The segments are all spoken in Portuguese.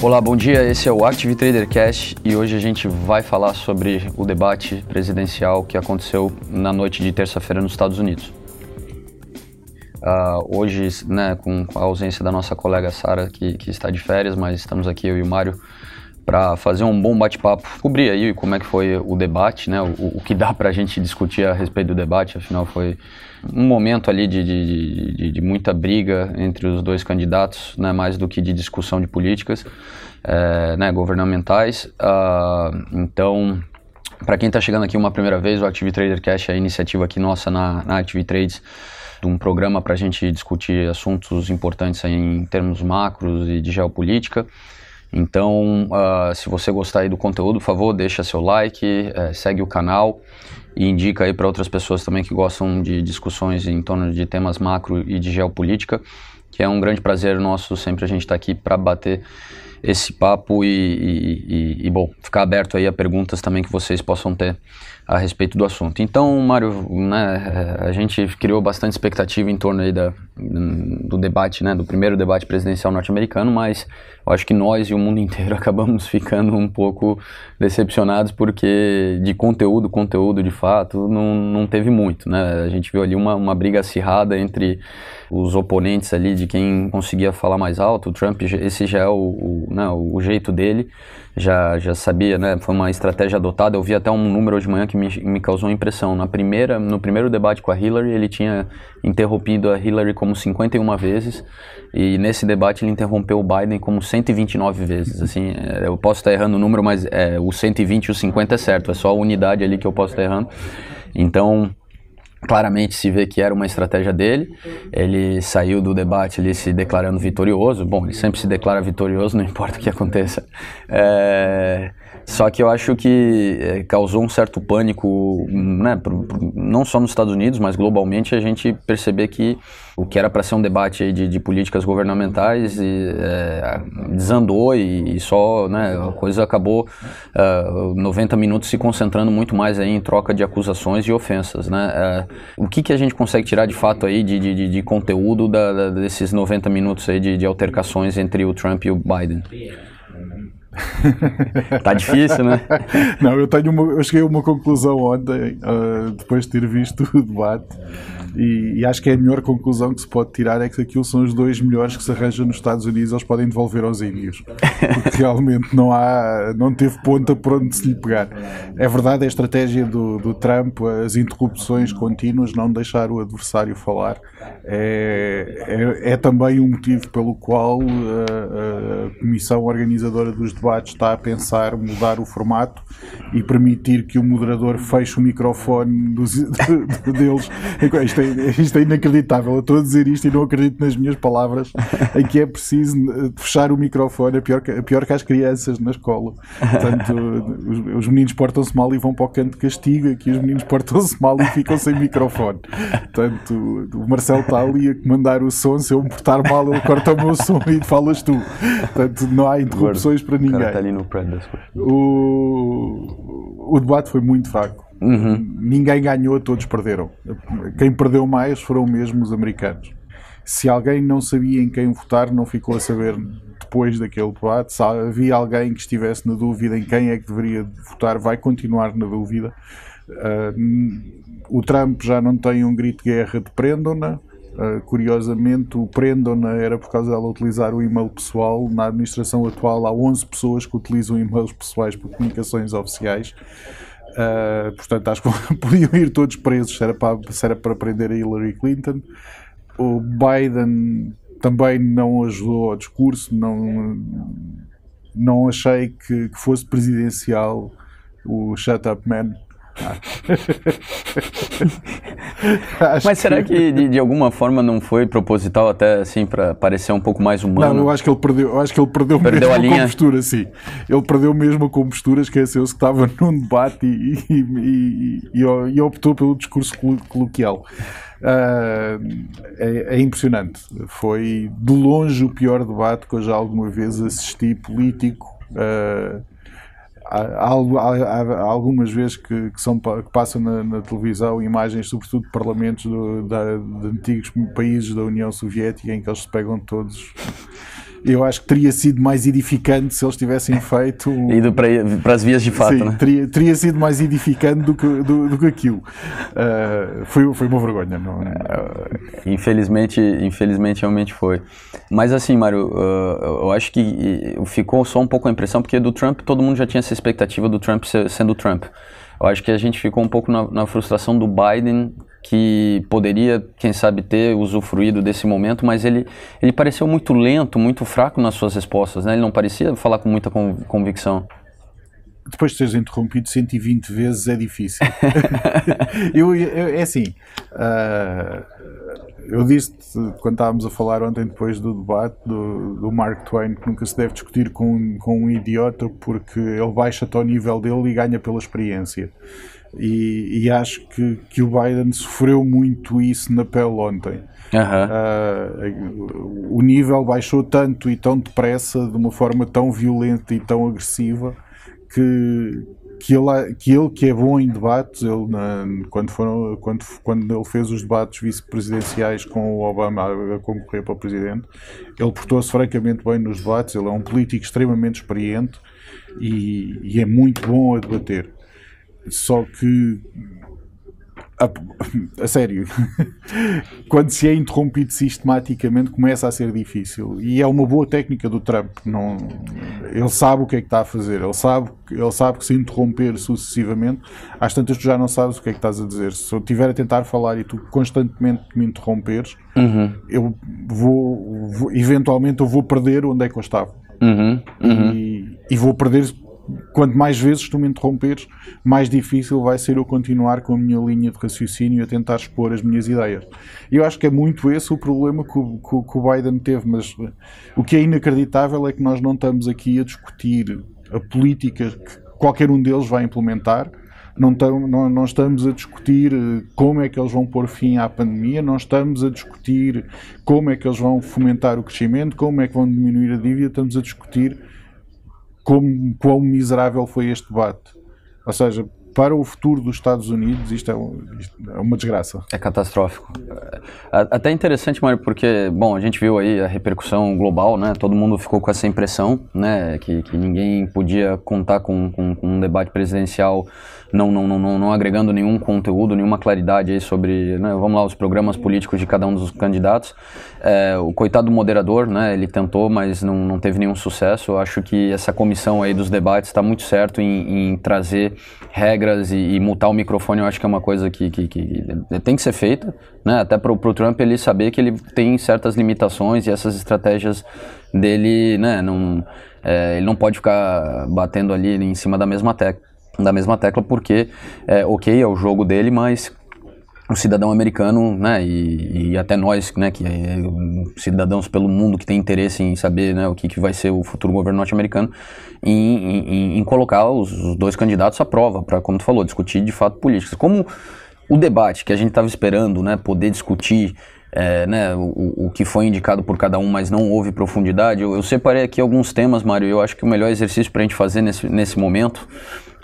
Olá, bom dia. Esse é o Active Trader Cash e hoje a gente vai falar sobre o debate presidencial que aconteceu na noite de terça-feira nos Estados Unidos. Uh, hoje, né, com a ausência da nossa colega Sara, que, que, está de férias, mas estamos aqui eu e o Mário para fazer um bom bate-papo, cobrir aí como é que foi o debate, né, o, o que dá para a gente discutir a respeito do debate, afinal foi um momento ali de, de, de, de, muita briga entre os dois candidatos, né, mais do que de discussão de políticas é, né, governamentais. Uh, então, para quem está chegando aqui uma primeira vez, o Active Trader Cash é a iniciativa aqui nossa na, na Active Trades, de um programa para a gente discutir assuntos importantes em termos macros e de geopolítica. Então, uh, se você gostar do conteúdo, por favor, deixa seu like, é, segue o canal e indica aí para outras pessoas também que gostam de discussões em torno de temas macro e de geopolítica, que é um grande prazer nosso sempre a gente estar tá aqui para bater esse papo e, e, e, e, bom, ficar aberto aí a perguntas também que vocês possam ter a respeito do assunto. Então, Mário, né, a gente criou bastante expectativa em torno aí da, do debate, né, do primeiro debate presidencial norte-americano, mas eu acho que nós e o mundo inteiro acabamos ficando um pouco decepcionados porque de conteúdo, conteúdo de fato, não, não teve muito, né? A gente viu ali uma, uma briga acirrada entre os oponentes ali de quem conseguia falar mais alto. O Trump, esse já é o, o, né, o jeito dele, já, já sabia, né? Foi uma estratégia adotada. Eu vi até um número hoje de manhã que me, me causou impressão. Na primeira, no primeiro debate com a Hillary, ele tinha interrompido a Hillary como 51 vezes e nesse debate ele interrompeu o Biden como 129 vezes. Assim, é, eu posso estar errando o número, mas é, o 120 e o 50 é certo. É só a unidade ali que eu posso estar errando. Então, claramente se vê que era uma estratégia dele. Ele saiu do debate ali se declarando vitorioso. Bom, ele sempre se declara vitorioso, não importa o que aconteça. É, só que eu acho que é, causou um certo pânico, né, não só nos Estados Unidos, mas globalmente, a gente perceber que o que era para ser um debate de, de, políticas governamentais e, é, desandou e, e, só né, a coisa acabou uh, é, 90 minutos se concentrando muito mais aí em troca de acusações e ofensas. Né? Uh, o que, que a gente consegue tirar de fato aí de, de, de conteúdo da, da, desses 90 minutos aí de, de altercações entre o Trump e o Biden? Tá difícil, né? Não, eu tenho uma, eu cheguei a uma conclusão ontem, uh, depois de ter visto o debate, e, e, acho que é a melhor conclusão que se pode tirar é que aquilo são os dois melhores que se arranjam nos Estados Unidos, eles podem devolver aos índios. Porque realmente não há, não teve ponta por onde se lhe pegar. É verdade, a estratégia do, do Trump, as interrupções contínuas, não deixar o adversário falar, é, é, é também um motivo pelo qual a, a comissão organizadora dos debates está a pensar mudar o formato e permitir que o moderador feche o microfone dos, deles. Isto é, isto é inacreditável. Eu estou a dizer isto e não acredito nas minhas palavras em que é preciso fechar o microfone, é pior que, é pior que as crianças na escola. Portanto, os, os meninos portam-se mal e vão para o canto de castigo, aqui os meninos portam-se mal e ficam sem microfone. Portanto, o Marcelo está ali a comandar o som, se eu me portar mal, ele corta o meu som e falas tu. Portanto, não há interrupções para ninguém. Ali no o, o debate foi muito fraco. Uhum. Ninguém ganhou, todos perderam. Quem perdeu mais foram mesmo os americanos. Se alguém não sabia em quem votar, não ficou a saber depois daquele debate. Se havia alguém que estivesse na dúvida em quem é que deveria votar, vai continuar na dúvida. Uh, o Trump já não tem um grito de guerra de prendam-na. Uh, curiosamente, o prendam-na era por causa dela utilizar o e-mail pessoal. Na administração atual, há 11 pessoas que utilizam e-mails pessoais para comunicações oficiais. Uh, portanto, acho que podiam ir todos presos se era, para, se era para prender a Hillary Clinton. O Biden também não ajudou ao discurso, não, não achei que, que fosse presidencial o Shut Up Man Mas será que, de, de, alguma forma não foi proposital até assim para parecer um pouco mais humano? Não, eu acho que ele perdeu, eu acho que ele perdeu, perdeu mesmo a, linha. a compostura, sim. Ele perdeu mesmo a compostura, esqueceu-se que estava num debate e, e, e, e, optou pelo discurso coloquial. Uh, é, é, impressionante. Foi de longe o pior debate que eu já alguma vez assisti político. Uh, há, há, há, algumas vezes que, que, são, que passam na, na, televisão imagens, sobretudo de parlamentos do, da, de antigos países da União Soviética, em que eles se pegam todos eu acho que teria sido mais edificante se eles tivessem feito. Ido para, para as vias de fato, Sim, né? teria, teria sido mais edificante do que, do, do que aquilo. Uh, foi, foi uma vergonha, não é? Infelizmente, infelizmente realmente foi. Mas assim, Mário, uh, eu acho que ficou só um pouco a impressão, porque do Trump todo mundo já tinha essa expectativa do Trump sendo Trump. Eu acho que a gente ficou um pouco na, na frustração do Biden que poderia, quem sabe, ter usufruído desse momento, mas ele, ele pareceu muito lento, muito fraco nas suas respostas, né? Ele não parecia falar com muita convicção. Depois de teres interrompido 120 vezes é difícil. eu, eu, é assim, uh, eu disse quando estávamos a falar ontem depois do debate do, do Mark Twain que nunca se deve discutir com, com um idiota porque ele baixa-te ao nível dele e ganha pela experiência. E, e, acho que, que o Biden sofreu muito isso na pele ontem. Uhum. Uh, o nível baixou tanto e tão depressa, de uma forma tão violenta e tão agressiva, que, que, ele, que ele que é bom em debates, ele na, quando, foram, quando, quando ele fez os debates vice-presidenciais com o Obama a concorrer para o presidente, ele portou-se francamente bem nos debates, ele é um político extremamente experiente e, e é muito bom a debater. Só que a, a, sério, quando se é interrompido sistematicamente começa a ser difícil e é uma boa técnica do Trump. Não, ele sabe o que é que está a fazer, ele sabe, ele sabe que se interromper sucessivamente, às tantas tu já não sabes o que é que estás a dizer. Se eu estiver a tentar falar e tu constantemente me interromperes, uhum. eu vou, vou, eventualmente eu vou perder onde é que eu estava. Uhum. Uhum. E, e vou perder quanto mais vezes tu me interromperes, mais difícil vai ser eu continuar com a minha linha de raciocínio a tentar expor as minhas ideias. E eu acho que é muito esse o problema que o, que o Biden teve, mas o que é inacreditável é que nós não estamos aqui a discutir a política que qualquer um deles vai implementar. Não, tam, não, não, estamos a discutir eh, como é que eles vão pôr fim à pandemia, não estamos a discutir como é que eles vão fomentar o crescimento, como é que vão diminuir a dívida, estamos a discutir como, quão miserável foi este debate. Ou seja, para o futuro dos Estados Unidos, isto é, um, isto é uma desgraça. É catastrófico. Até interessante, Mário, porque, bom, a gente viu aí a repercussão global, né? Todo mundo ficou com essa impressão, né? Que, que ninguém podia contar com, com, com um debate presidencial não, não, não, não, agregando nenhum conteúdo, nenhuma claridade aí sobre, né, vamos lá, os programas políticos de cada um dos candidatos. É, o coitado do moderador, né, ele tentou, mas não, não teve nenhum sucesso. Eu acho que essa comissão aí dos debates está muito certo em, em trazer regras e, e, multar o microfone. Eu acho que é uma coisa que, que, que tem que ser feita, né, até para o Trump ele saber que ele tem certas limitações e essas estratégias dele, né, não, é, ele não pode ficar batendo ali em cima da mesma tecla da mesma tecla, porque, é, ok, é o jogo dele, mas o cidadão americano, né, e, e, até nós, né, que é, cidadãos pelo mundo que tem interesse em saber, né, o que, que vai ser o futuro governo norte-americano, em, em, em, colocar os, os, dois candidatos à prova, para, como tu falou, discutir de fato políticas. Como o debate que a gente estava esperando, né, poder discutir é, né, o, o, que foi indicado por cada um, mas não houve profundidade, eu, eu separei aqui alguns temas, Mário, eu acho que o melhor exercício para a gente fazer nesse, nesse momento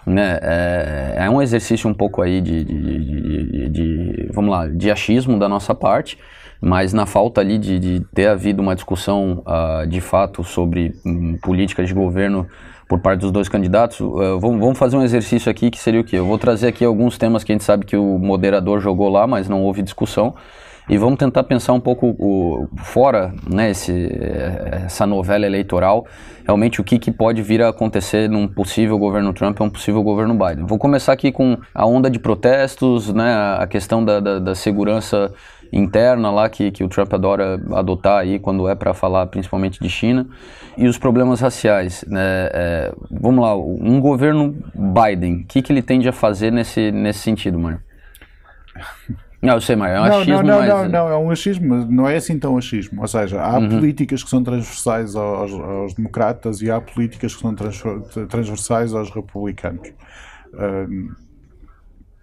né? É, é um exercício um pouco aí de, de, de, de, vamos lá, de achismo da nossa parte, mas na falta ali de, de ter havido uma discussão uh, de fato sobre um, política de governo por parte dos dois candidatos, uh, vamos, vamos, fazer um exercício aqui que seria o quê? Eu vou trazer aqui alguns temas que a gente sabe que o moderador jogou lá, mas não houve discussão, e vamos tentar pensar um pouco o, fora né, esse, essa novela eleitoral, realmente o que, que pode vir a acontecer num possível governo Trump ou um possível governo Biden. Vou começar aqui com a onda de protestos, né, a questão da, da, da segurança interna lá que, que o Trump adora adotar aí quando é para falar principalmente de China e os problemas raciais. Né? É, vamos lá, um governo Biden, o que, que ele tende a fazer nesse, nesse sentido, Mário? Não, sei, mas é um não, achismo. Não, não, mas... não, não, é um achismo, mas não é assim tão achismo. Ou seja, há uhum. políticas que são transversais aos, aos, democratas e há políticas que são transversais aos republicanos. Uh,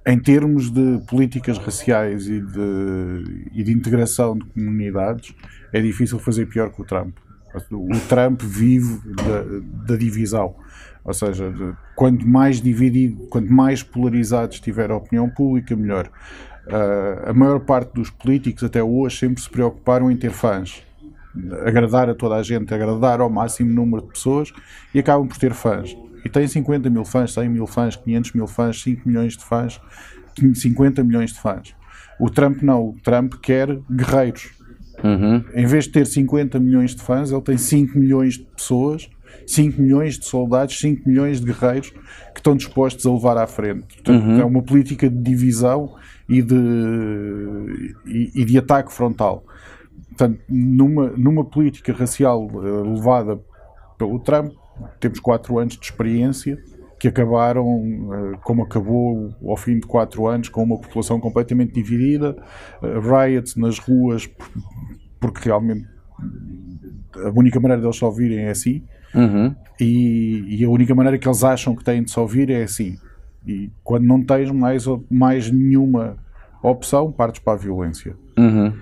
em termos de políticas raciais e de, e de integração de comunidades, é difícil fazer pior que o Trump. O Trump vive da, da divisão. Ou seja, de, quanto mais dividido, quanto mais polarizado estiver a opinião pública, melhor. Uh, a maior parte dos políticos até hoje sempre se preocuparam em ter fãs. agradar a toda a gente, agradar ao máximo número de pessoas e acabam por ter fãs. E tem 50 mil fãs, 100 mil fãs, 500 mil fãs, 5 milhões de fãs, 50 milhões de fãs. O Trump não, o Trump quer guerreiros. Uhum. Em vez de ter 50 milhões de fãs, ele tem 5 milhões de pessoas, 5 milhões de soldados, 5 milhões de guerreiros que estão dispostos a levar à frente. Portanto, uhum. é uma política de divisão e de, e, e de ataque frontal. Portanto, numa, numa política racial eh, levada pelo Trump, temos 4 anos de experiência que acabaram eh, como acabou ao fim de quatro anos, com uma população completamente dividida, eh, riots nas ruas, porque realmente a única maneira deles só ouvirem é assim, uhum. e, e, a única maneira que eles acham que têm de só ouvir é assim. E quando não tens mais, mais nenhuma opção, partes para a violência. Uhum.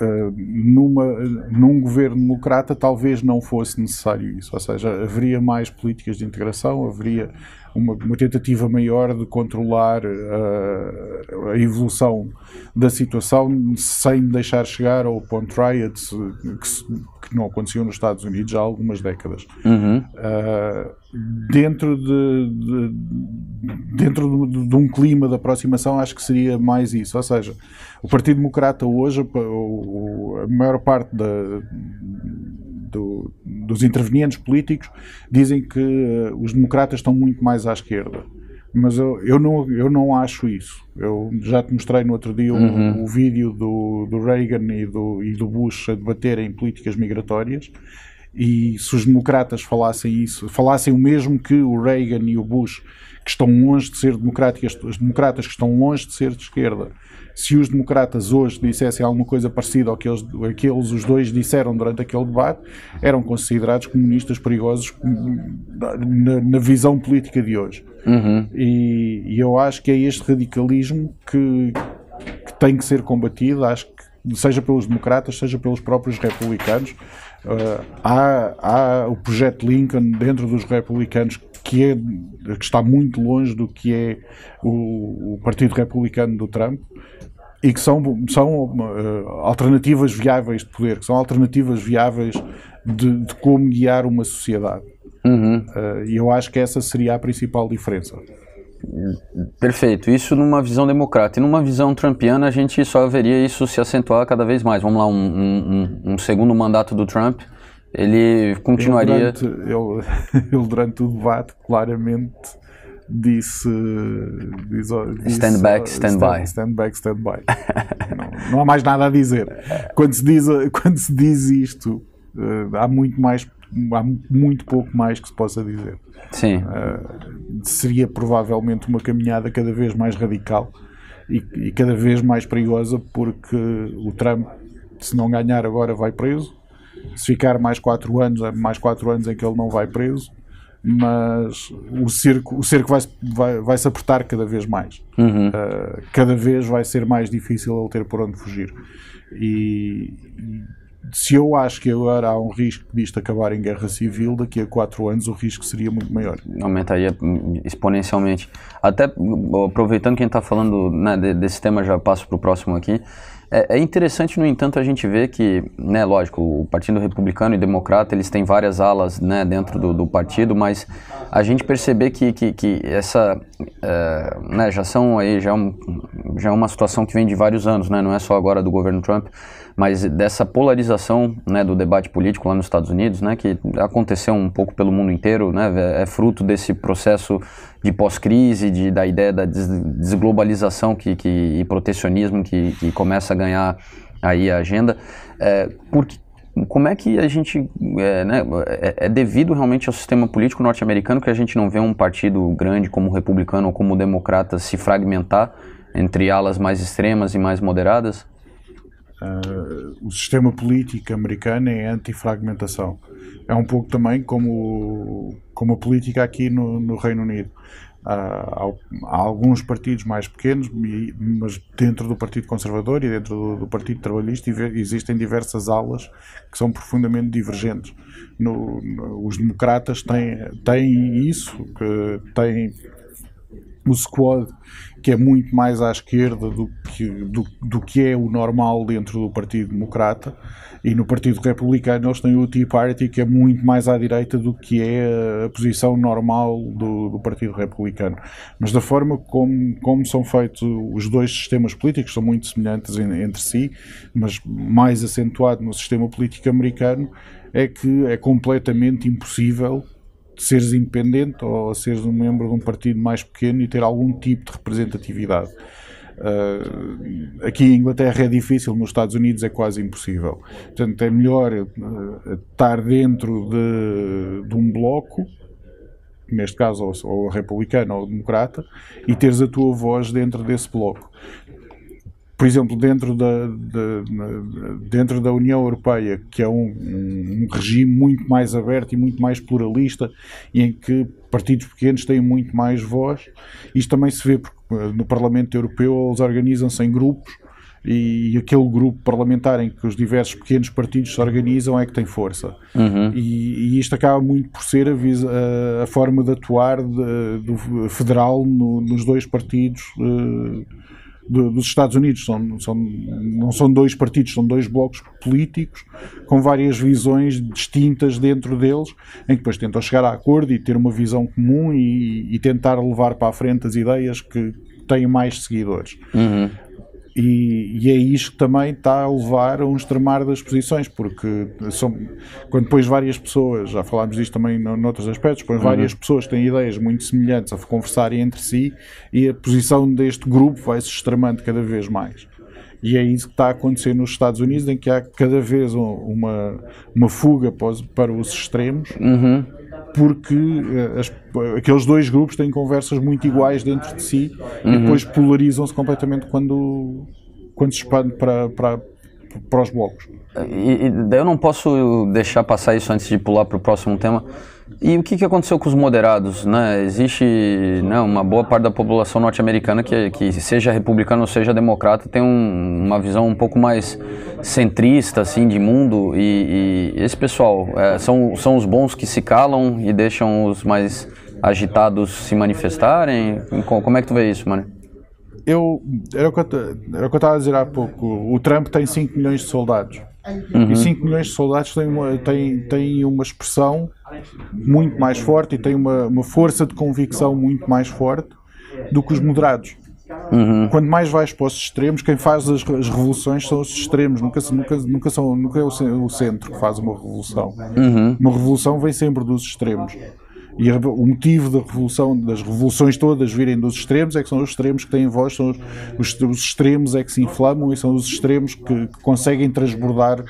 Uh, numa, num governo democrata talvez não fosse necessário isso, ou seja, haveria mais políticas de integração, haveria uma, uma tentativa maior de controlar uh, a evolução da situação sem deixar chegar ao ponto riots que, que, não aconteciam nos Estados Unidos há algumas décadas. Uhum. Uh, dentro de, de dentro de, de, um clima de aproximação, acho que seria mais isso. Ou seja, o Partido Democrata hoje, a maior parte da do, dos intervenientes políticos dizem que uh, os democratas estão muito mais à esquerda. Mas eu, eu, não, eu não acho isso. Eu já te mostrei no outro dia uhum. o, o, vídeo do, do Reagan e do, e do Bush a debaterem políticas migratórias. E se os democratas falassem isso, falassem o mesmo que o Reagan e o Bush, que estão longe de ser democráticas, os democratas que estão longe de ser de esquerda, se os democratas hoje dissessem alguma coisa parecida ao que eles, aqueles os dois disseram durante aquele debate, eram considerados comunistas perigosos na, na visão política de hoje. Uhum. E, e, eu acho que é este radicalismo que, que tem que ser combatido, acho que seja pelos democratas, seja pelos próprios republicanos. Uh, há, há o projeto Lincoln dentro dos republicanos que, é, que está muito longe do que é o, o Partido Republicano do Trump e que são, são uh, alternativas viáveis de poder, que são alternativas viáveis de, de como guiar uma sociedade. Uhum. Uh, e eu acho que essa seria a principal diferença. Perfeito. Isso numa visão democrata. E numa visão trumpiana, a gente só veria isso se acentuar cada vez mais. Vamos lá, um, um, um segundo mandato do Trump, ele continuaria. Ele durante, ele, ele durante o debate, claramente disse, disse, disse stand back, stand, stand by. Stand back, stand by. não, não, há mais nada a dizer. Quando se diz, quando se diz isto, uh, há muito mais, há muito pouco mais que se possa dizer. Sim. Uh, seria provavelmente uma caminhada cada vez mais radical e, e cada vez mais perigosa porque o Trump, se não ganhar agora, vai preso. Se ficar mais quatro anos, mais quatro anos em que ele não vai preso, mas o cerco, o cerco vai, vai, vai se apertar cada vez mais. Uhum. Uh, cada vez vai ser mais difícil ele ter por onde fugir. E, se eu acho que agora há um risco disto acabar em guerra civil, daqui a quatro anos o risco seria muito maior. Aumentaria exponencialmente. Até aproveitando quem está falando né, desse tema, já passo para o próximo aqui. É, é, interessante, no entanto, a gente ver que, né, lógico, o Partido Republicano e Democrata, eles têm várias alas né, dentro do, do partido, mas a gente perceber que, que, que essa, é, né, já são aí, já, é um, já é uma situação que vem de vários anos, né, não é só agora do governo Trump, mas dessa polarização né, do debate político lá nos Estados Unidos, né, que aconteceu um pouco pelo mundo inteiro, né, é fruto desse processo de pós-crise, da ideia da desglobalização que, que, e protecionismo que, que começa a ganhar aí a agenda. É, porque, como é que a gente, é, né, é, é, devido realmente ao sistema político norte-americano que a gente não vê um partido grande como o republicano ou como o democrata se fragmentar entre alas mais extremas e mais moderadas? Uh, o sistema político americano é anti-fragmentação. É um pouco também como, como a política aqui no, no Reino Unido. Uh, há, há, alguns partidos mais pequenos, mas dentro do Partido Conservador e dentro do, do, Partido Trabalhista existem diversas alas que são profundamente divergentes. No, no, os democratas têm, têm isso, que têm o Squad, que é muito mais à esquerda do que, do, do que é o normal dentro do Partido Democrata e no Partido Republicano eles têm o Tea Party que é muito mais à direita do que é a posição normal do, do Partido Republicano. Mas da forma como, como são feitos os dois sistemas políticos, são muito semelhantes em, entre si, mas mais acentuado no sistema político americano, é que é completamente impossível seres independente ou seres um membro de um partido mais pequeno e ter algum tipo de representatividade. Uh, aqui em Inglaterra é difícil, nos Estados Unidos é quase impossível. Portanto, é melhor uh, estar dentro de, de, um bloco, neste caso ou, ou republicano ou democrata, e teres a tua voz dentro desse bloco por exemplo, dentro da, de, dentro da União Europeia, que é um, um, regime muito mais aberto e muito mais pluralista, e em que partidos pequenos têm muito mais voz, isto também se vê porque eh, no Parlamento Europeu eles organizam-se em grupos e aquele grupo parlamentar em que os diversos pequenos partidos se organizam é que tem força. Uhum. E, e, isto acaba muito por ser a, a, a forma de atuar de, do federal no, nos dois partidos. Uh, dos Estados Unidos. São, são, não são dois partidos, são dois blocos políticos com várias visões distintas dentro deles, em que depois tentam chegar a acordo e ter uma visão comum e, e tentar levar para a frente as ideias que têm mais seguidores. Uhum. E, e, é isto que também está a levar a um extremar das posições, porque são, quando depois várias pessoas, já falámos disto também noutros aspectos, depois uhum. várias pessoas têm ideias muito semelhantes a conversarem entre si e a posição deste grupo vai se extremando cada vez mais. E é isso que está a acontecer nos Estados Unidos, em que há cada vez uma, uma fuga para os, para os extremos. Uhum porque eh, as, aqueles dois grupos têm conversas muito iguais dentro de si uhum. e depois polarizam-se completamente quando, quando se expande para, para, para os blocos. E, e eu não posso deixar passar isso antes de pular para o próximo tema. E o que, que aconteceu com os moderados? Né? Existe né, uma boa parte da população norte-americana que, que, seja republicano ou seja democrata, tem um, uma visão um pouco mais centrista assim, de mundo. E, e esse pessoal é, são, são os bons que se calam e deixam os mais agitados se manifestarem? Como é que tu vê isso, mano? Eu, era o que eu estava a dizer há pouco. O Trump tem 5 milhões de soldados. Uhum. E 5 milhões de soldados têm uma, têm, têm uma expressão muito mais forte e têm uma, uma força de convicção muito mais forte do que os moderados. Uhum. Quando mais vais para os extremos, quem faz as, as, revoluções são os extremos, nunca, nunca, nunca, são, nunca é o, centro que faz uma revolução. Uhum. Uma revolução vem sempre dos extremos. E o motivo da revolução, das revoluções todas virem dos extremos é que são os extremos que têm voz, são os, os, os extremos é que se inflamam e são os extremos que, que, conseguem transbordar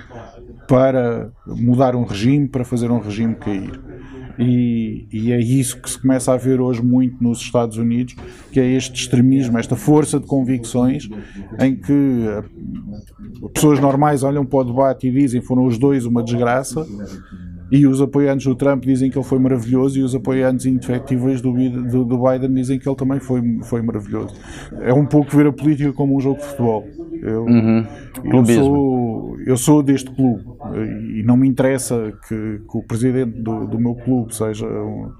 para mudar um regime, para fazer um regime cair. E, e, é isso que se começa a ver hoje muito nos Estados Unidos, que é este extremismo, esta força de convicções, em que pessoas normais olham para o debate e dizem foram os dois uma desgraça, e os apoiantes do Trump dizem que ele foi maravilhoso e os apoiantes indefectíveis do, do, do, Biden dizem que ele também foi, foi maravilhoso. É um pouco ver a política como um jogo de futebol. Eu, uhum. eu, sou, eu sou deste clube e não me interessa que, que o presidente do, do meu clube seja um,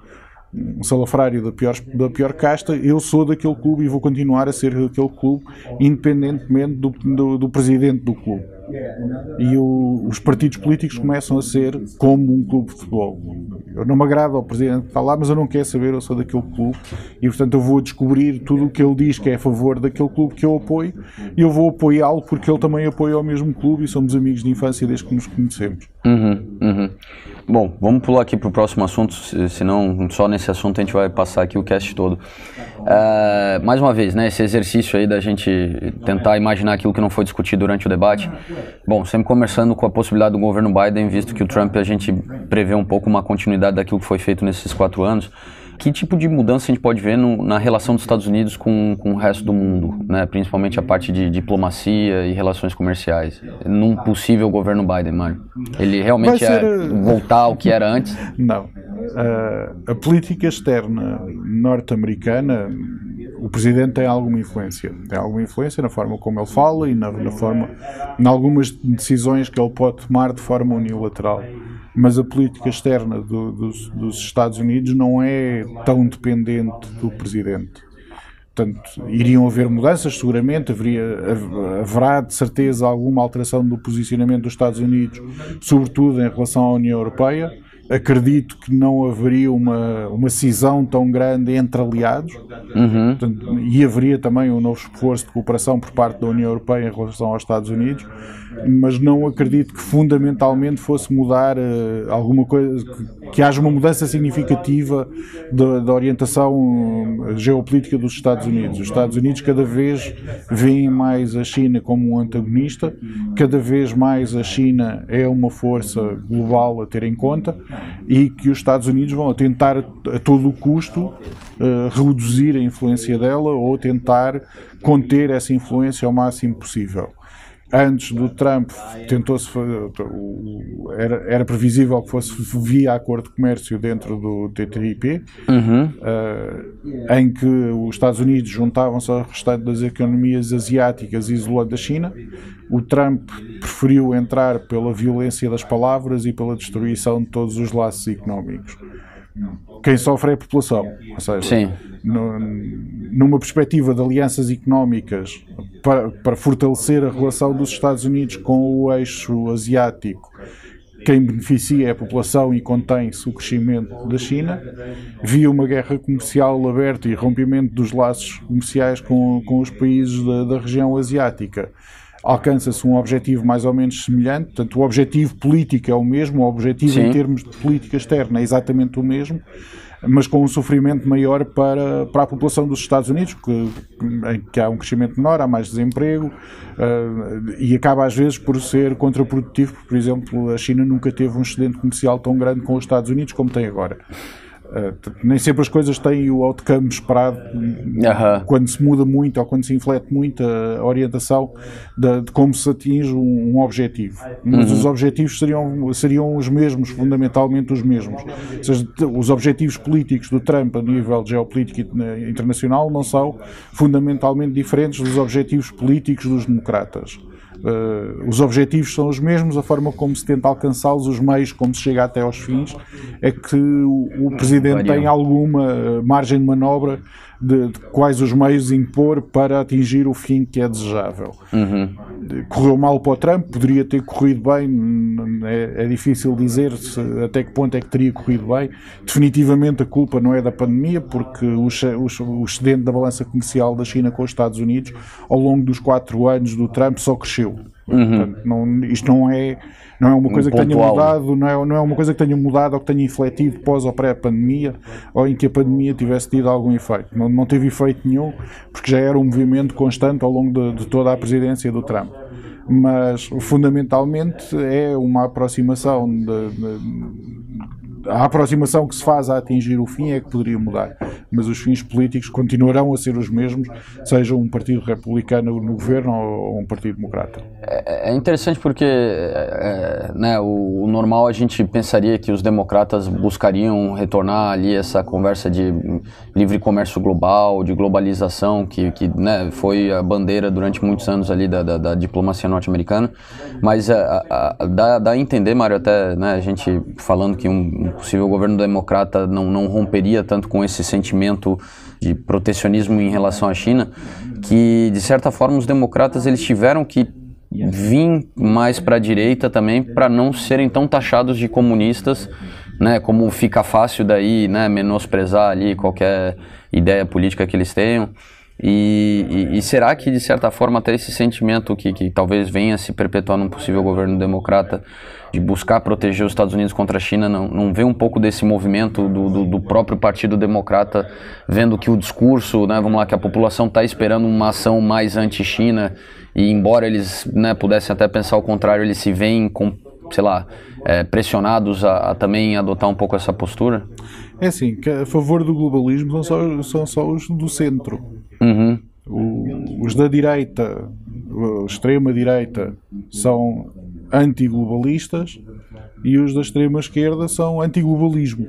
um salafrário da pior, da pior casta, eu sou daquele clube e vou continuar a ser daquele clube, independentemente do, do, do presidente do clube e o, os partidos políticos começam a ser como um clube de futebol. Eu não me agrada ao presidente que está lá, mas eu não quero saber, eu sou daquele clube e portanto eu vou descobrir tudo o que ele diz que é a favor daquele clube que eu apoio e eu vou apoiá-lo porque ele também apoia o mesmo clube e somos amigos de infância desde que nos conhecemos. Uhum, uhum. Bom, vamos pular aqui para o próximo assunto, senão só nesse assunto a gente vai passar aqui o cast todo. Uh, mais uma vez, né, esse exercício aí da gente tentar imaginar aquilo que não foi discutido durante o debate. Bom, sempre conversando com a possibilidade do governo Biden, visto que o Trump a gente prevê um pouco uma continuidade daquilo que foi feito nesses quatro anos. Que tipo de mudança a gente pode ver no, na relação dos Estados Unidos com, com o resto do mundo, né? principalmente a parte de diplomacia e relações comerciais, num possível governo Biden, Mário? Ele realmente ser... é voltar ao que era antes? Não. Uh, a política externa norte-americana, o presidente tem alguma influência. Tem alguma influência na forma como ele fala e na, na forma, em algumas decisões que ele pode tomar de forma unilateral mas a política externa do, dos, dos, Estados Unidos não é tão dependente do presidente. portanto, iriam haver mudanças, seguramente, haveria, haverá de certeza alguma alteração do posicionamento dos Estados Unidos, sobretudo em relação à União Europeia acredito que não haveria uma, uma cisão tão grande entre aliados uhum. Portanto, e haveria também um novo esforço de cooperação por parte da União Europeia em relação aos Estados Unidos, mas não acredito que fundamentalmente fosse mudar uh, alguma coisa, que, que, haja uma mudança significativa da, orientação eh, geopolítica dos Estados Unidos. Os Estados Unidos cada vez veem mais a China como um antagonista, cada vez mais a China é uma força global a ter em conta e que os Estados Unidos vão tentar a todo o custo uh, reduzir a influência dela ou tentar conter essa influência ao máximo possível. Antes do Trump, tentou-se era, era previsível que fosse via acordo de comércio dentro do TTIP, uhum. uh, em que os Estados Unidos juntavam-se ao restante das economias asiáticas isolando a China. O Trump preferiu entrar pela violência das palavras e pela destruição de todos os laços económicos. Quem sofre é a população. Ou seja, Sim. No, numa perspectiva de alianças económicas para, para fortalecer a relação dos Estados Unidos com o eixo asiático, quem beneficia é a população e contém-se o crescimento da China, via uma guerra comercial aberta e rompimento dos laços comerciais com, com os países da, da região asiática alcança-se um objetivo mais ou menos semelhante, portanto o objetivo político é o mesmo, o objetivo Sim. em termos de política externa é exatamente o mesmo, mas com um sofrimento maior para, para a população dos Estados Unidos, que, que há um crescimento menor, há mais desemprego uh, e acaba às vezes por ser contraprodutivo, porque, por exemplo, a China nunca teve um excedente comercial tão grande com os Estados Unidos como tem agora. Uh, nem sempre as coisas têm o outcome esperado quando se muda muito ou quando se inflete muito a orientação de, de como se atinge um, um objetivo. Mas uhum. os objetivos seriam, seriam os mesmos, fundamentalmente os mesmos. Ou seja, os objetivos políticos do Trump a nível geopolítico internacional não são fundamentalmente diferentes dos objetivos políticos dos democratas. Uh, os objetivos são os mesmos, a forma como se tenta alcançá-los, os meios como se chega até aos fins, é que o, o Presidente tem alguma margem de manobra de, de, quais os meios impor para atingir o fim que é desejável. Uhum. Correu mal para o Trump, poderia ter corrido bem, é, é, difícil dizer se, até que ponto é que teria corrido bem. Definitivamente a culpa não é da pandemia, porque o, o, o excedente da balança comercial da China com os Estados Unidos ao longo dos quatro anos do Trump só cresceu. Uhum. Portanto, não, isto não é não é uma coisa um que tenha mudado, não é, não é uma coisa que tenha mudado ou que tenha infletido pós ou pré-pandemia ou em que a pandemia tivesse tido algum efeito. Não, não teve efeito nenhum, porque já era um movimento constante ao longo de, de toda a presidência do Trump mas fundamentalmente é uma aproximação de, de, a aproximação que se faz a atingir o fim é que poderia mudar, mas os fins políticos continuarão a ser os mesmos, seja um partido republicano no governo ou um partido democrata. É, é interessante porque é, né, o, o, normal a gente pensaria que os democratas buscariam retornar ali essa conversa de livre comércio global, de globalização, que, que né, foi a bandeira durante muitos anos ali da, da, da diplomacia norte-americana, mas a, a, a, dá, dá a entender, Mário, até né, a gente falando que um possível governo democrata não, não romperia tanto com esse sentimento de protecionismo em relação à China, que de certa forma os democratas eles tiveram que vir mais para a direita também para não serem tão taxados de comunistas, né, como fica fácil daí, né, menosprezar ali qualquer ideia política que eles tenham. E, e, e, será que, de certa forma, até esse sentimento que, que talvez venha se perpetuar num possível governo democrata de buscar proteger os Estados Unidos contra a China, não, não vê um pouco desse movimento do, do, do Partido Partido Democrata, vendo que o discurso, né, vamos lá, que a população está esperando uma ação mais anti-China, e embora eles né, pudessem até pensar o contrário, eles se veem, com, sei lá, é, pressionados a, a também adotar um pouco essa postura? É assim, que a favor do globalismo são só, são só os do centro. Uhum. O, os da direita, a extrema-direita, são antiglobalistas e os da extrema-esquerda são antiglobalismo.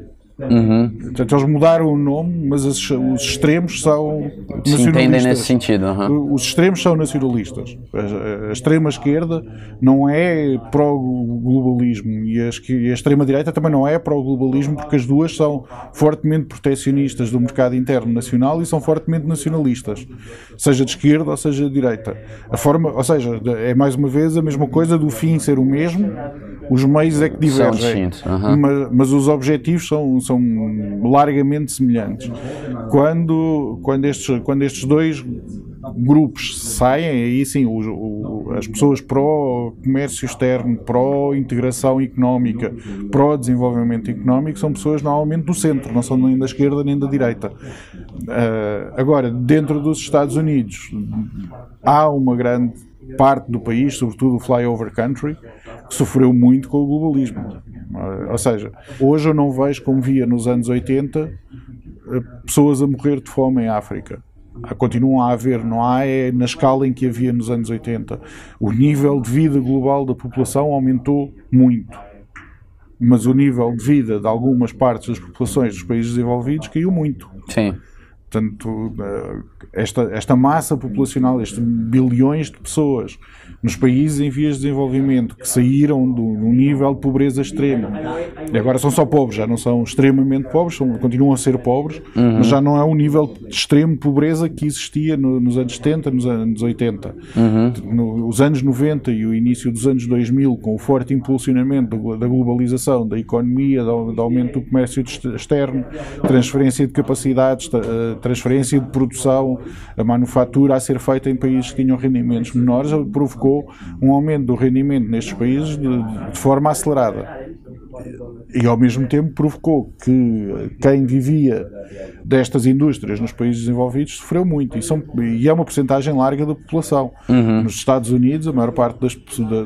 Uhum. Portanto, eles mudaram o nome, mas os, os extremos são Se nacionalistas. entendem nesse sentido. uhum. Os extremos são nacionalistas. A, a extrema-esquerda não é pró-globalismo e a, a extrema-direita também não é pró-globalismo porque as duas são fortemente proteccionistas do mercado interno nacional e são fortemente nacionalistas, seja de esquerda ou seja de direita. A forma, ou seja, é mais uma vez a mesma coisa do fim ser o mesmo, os meios é que divergem. uhum. Mas, mas os objetivos são, são largamente semelhantes. Quando, quando, estes, quando estes dois grupos saem, aí sim, o- o- as pessoas pró-comércio externo, pró-integração económica, pró-desenvolvimento económico, são pessoas normalmente do centro, não são nem da esquerda nem da direita. Ah, agora, dentro dos Estados Unidos, há uma grande parte do país, sobretudo o flyover country, que sofreu muito com o globalismo. Ah, Ou seja, hoje eu não vejo como via nos anos 80 eh, pessoas a morrer de fome em África. Ah, Continuam a haver, não há é na escala em que havia nos anos 80. O nível de vida global da população aumentou muito. Mas o nível de vida de algumas partes das populações dos países desenvolvidos caiu muito. Sim. Portanto, eh, esta, esta massa populacional, estes bilhões de pessoas nos países em vias de desenvolvimento que saíram do, do nível de pobreza extrema e agora são só pobres, já não são extremamente pobres, são- continuam a ser pobres, mas já não é o nível de extremo pobreza que existia no- nos anos 70, nos anos 80. No- os anos 90 e o início dos anos 2000, com o forte impulsionamento da glo- da globalização, da economia, do, do aumento do comércio ex- externo, transferência de capacidades, eh, transferência de produção, a manufatura a ser feita em países que tinham rendimentos menores, provocou um aumento do rendimento nestes países de, de forma acelerada. E ao mesmo tempo provocou que quem vivia destas indústrias nos países desenvolvidos sofreu muito. E, são, e é uma porcentagem larga da população. Nos Estados Unidos, a maior parte das,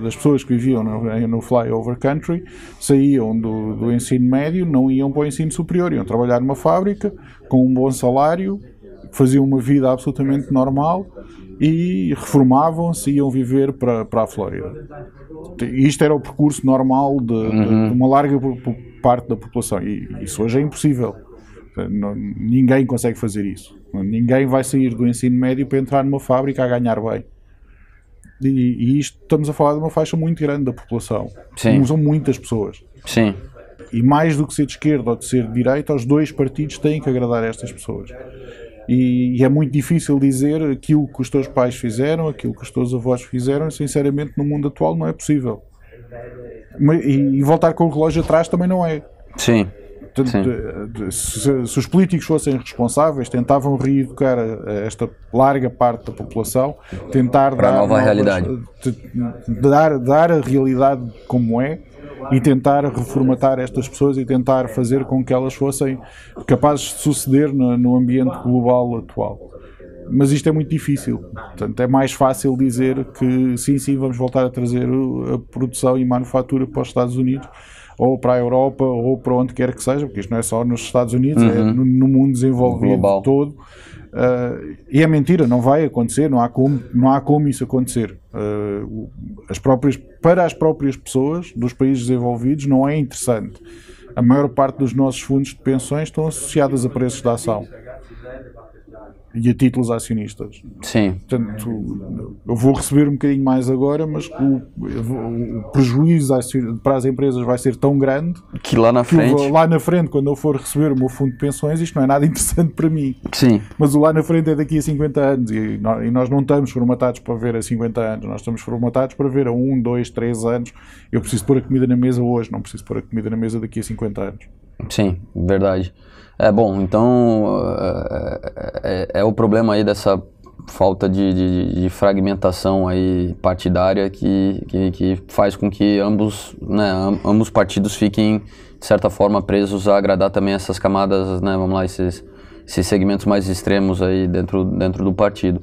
das pessoas que viviam no, no flyover country saíam do, do ensino médio, não iam para o ensino superior, iam trabalhar numa fábrica com um bom salário, faziam uma vida absolutamente normal e reformavam-se e iam viver para, para a Flórida. Isto era o percurso normal de, de- de uma larga parte da população e isso hoje é impossível. Não- ninguém consegue fazer isso. Ninguém vai sair do ensino médio para entrar numa fábrica a ganhar bem. E, e isto estamos a falar de uma faixa muito grande da população. Sim. São muitas pessoas. Sim. E mais do que ser de esquerda ou de ser de direita, os dois partidos têm que agradar a estas pessoas. E, e é muito difícil dizer aquilo que os teus pais fizeram, aquilo que os teus avós fizeram, sinceramente, no mundo atual não é possível. E, e voltar com o relógio atrás também não é. Sim. De- de- se, se os políticos fossem responsáveis, tentavam reeducar a- a esta larga parte da população, tentar Para a dar nova novas- realidade. de- dar, dar a realidade como é e tentar reformatar estas pessoas e tentar fazer com que elas fossem capazes de suceder no, no ambiente global atual. Mas isto é muito difícil. Portanto, é mais fácil dizer que sim, sim, vamos voltar a trazer a produção e manufatura para os Estados Unidos ou para a Europa ou para onde quer que seja, porque isto não é só nos Estados Unidos, é no, no mundo desenvolvido Global. todo. Ah, e é mentira, não vai acontecer, não há como, não há como isso acontecer. O- as próprias, para as próprias pessoas dos países desenvolvidos não é interessante. A maior parte dos nossos fundos de pensões estão associadas a preços de ação e a títulos acionistas. Sim. Portanto, eu vou receber um bocadinho mais agora, mas o, o prejuízo para as empresas vai ser tão grande Que lá na que frente. vou- lá na frente, quando eu for receber o meu fundo de pensões, isto não é nada interessante para mim. Sim. Mas o lá na frente é daqui a 50 anos e e nós não estamos formatados para ver a 50 anos, nós estamos formatados para ver a 1, 2, 3 anos. Eu preciso pôr a comida na mesa hoje, não preciso pôr a comida na mesa daqui a 50 anos. Sim, verdade. É bom, então é, é- é o problema aí dessa falta de, de- de fragmentação aí partidária que, que, que faz com que ambos, né, am- ambos partidos fiquem de certa forma presos a agradar também essas camadas, né, vamos lá, esses, esses segmentos mais extremos aí dentro, dentro do partido.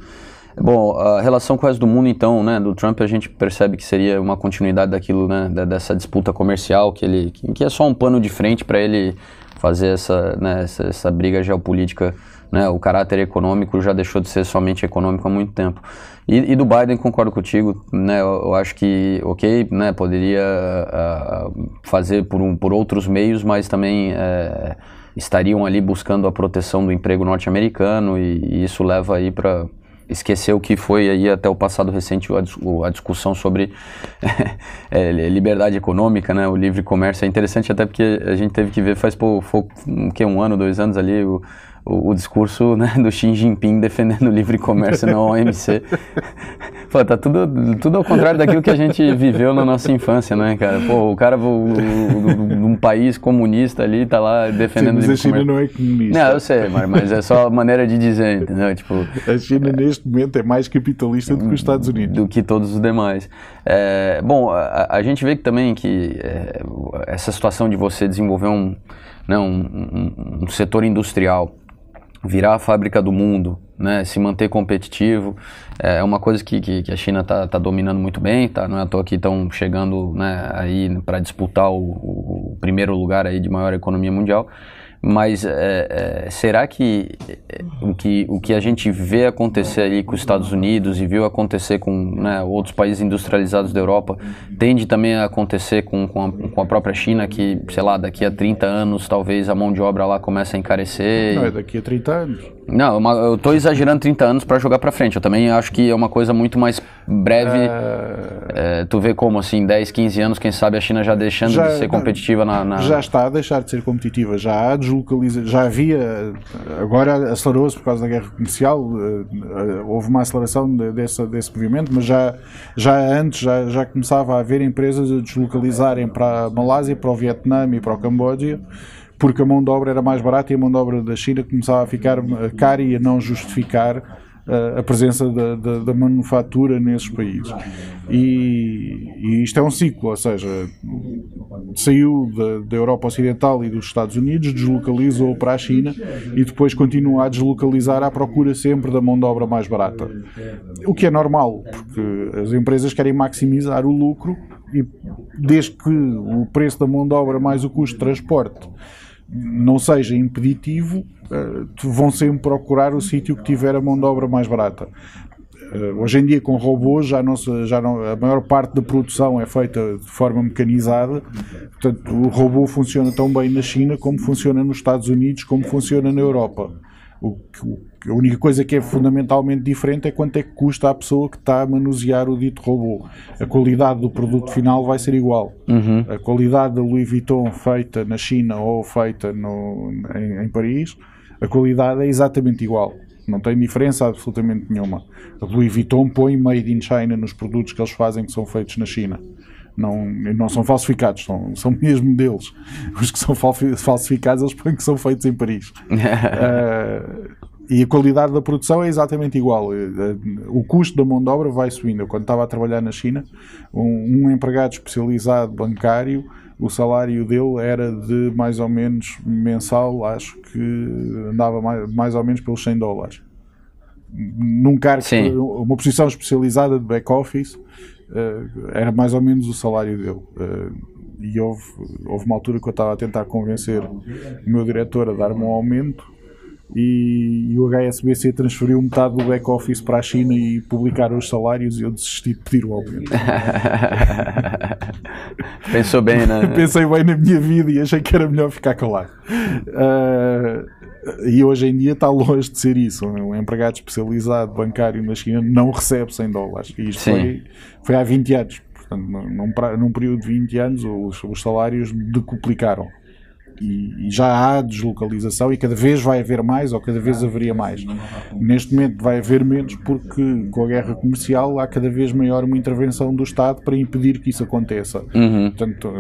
Bom, a relação com o resto do mundo, então, né, do Trump, a gente percebe que seria uma continuidade daquilo, né, dessa disputa comercial, que, ele, que é só um pano de frente para ele fazer essa, né, essa, essa briga geopolítica, né, o caráter econômico já deixou de ser somente econômico há muito tempo. E, e do Biden, concordo contigo, né, eu, eu acho que, ok, né, poderia ah, fazer por, um, por outros meios, mas também... eh, estariam ali buscando a proteção do emprego norte-americano e, e isso leva aí para esquecer o que foi aí até o passado recente a, discussão sobre é, liberdade econômica, né, o livre comércio. É interessante até porque a gente teve que ver faz pô, um, que, um ano, dois anos ali o, o, o discurso né, do Xi Jinping defendendo o livre comércio na OMC. Pô, tá tudo, tudo ao contrário daquilo que a gente viveu na nossa infância, né, cara? Pô, o cara num país comunista ali tá lá defendendo Sim, mas a China não é comunista. Não, eu sei, mas, mas é só a maneira de dizer, entendeu? Tipo, a China neste momento é mais capitalista do que os Estados Unidos. Do que todos os demais. É, bom, a, a, gente vê que também que é, essa situação de você desenvolver um, né, um, um, um setor industrial virar a fábrica do mundo, né, se manter competitivo, é, uma coisa que, que, que a China está tá dominando muito bem, tá? não é à toa que estão chegando né, aí para disputar o, o, primeiro lugar aí de maior economia mundial. Mas é, é, será que é, o, que o que a gente vê acontecer ali com os Estados Unidos e viu acontecer com né, outros países industrializados da Europa tende também a acontecer com, com, a, com a própria China, que, sei lá, daqui a 30 anos talvez a mão de obra lá comece a encarecer? Não, é daqui a 30 anos. Não, eu estou exagerando 30 anos para jogar para frente. Eu também acho que é uma coisa muito mais breve. É... É, tu vê como, assim, 10, 15 anos, quem sabe a China já deixando já, de ser competitiva na, na, Já está a deixar de ser competitiva. Já há deslocaliza... já havia. Agora acelerou-se por causa da guerra comercial. Eh, houve uma aceleração desse, desse movimento, mas já, já antes já, já começava a haver empresas a deslocalizarem para a Malásia, para o Vietnã e para o Camboja porque a mão de obra era mais barata e a mão de obra da China começava a ficar eh, cara e a não justificar uh, a presença da, da, da, manufatura nesses países. E, e, isto é um ciclo, ou seja, saiu da, da, Europa Ocidental e dos Estados Unidos, deslocalizou para a China e depois continua a deslocalizar à procura sempre da mão de obra mais barata. O que é normal, porque as empresas querem maximizar o lucro e desde que o preço da mão de obra mais o custo de transporte não seja impeditivo, uh, vão sempre procurar o sítio que tiver a mão de obra mais barata. Uh, hoje em dia, com robôs, já não, se, já não, a maior parte da produção é feita de forma mecanizada. Portanto, o robô funciona tão bem na China como funciona nos Estados Unidos, como funciona na Europa. O, a única coisa que é fundamentalmente diferente é quanto é que custa a pessoa que está a manusear o dito robô. A qualidade do produto final vai ser igual. Uhum. A qualidade da Louis Vuitton feita na China ou feita no, em, em Paris, a qualidade é exatamente igual. Não tem diferença absolutamente nenhuma. A Louis Vuitton põe made in China nos produtos que eles fazem que são feitos na China. Não, não são falsificados, são, são mesmo deles. Os que são falsificados, eles põem que são feitos em Paris. uh, E a qualidade da produção é exatamente igual. Eh, eh, o custo da mão de obra vai subindo. Eu, quando estava a trabalhar na China, um, um empregado especializado bancário, o salário dele era de mais ou menos mensal, acho que andava mais, mais ou menos pelos 100 dólares. Num cargo, Sim. uma posição especializada de back-office, eh, era mais ou menos o salário dele. e houve, houve uma altura que eu estava a tentar convencer o meu diretor a dar-me um aumento e, e, o HSBC transferiu metade do back-office para a China e publicaram os salários e eu desisti de pedir o aumento. Pensou bem, né? Pensei bem na minha vida e achei que era melhor ficar calado. Uh, e hoje em dia está longe de ser isso. Um empregado especializado bancário na China não recebe 100 dólares. E isto foi, foi há 20 anos. Portanto, num, num período de 20 anos, os, os salários decuplicaram e, e, já há deslocalização e cada vez vai haver mais ou cada vez haveria mais. Neste momento vai haver menos porque com a guerra comercial há cada vez maior uma intervenção do Estado para impedir que isso aconteça. Uhum. Portanto,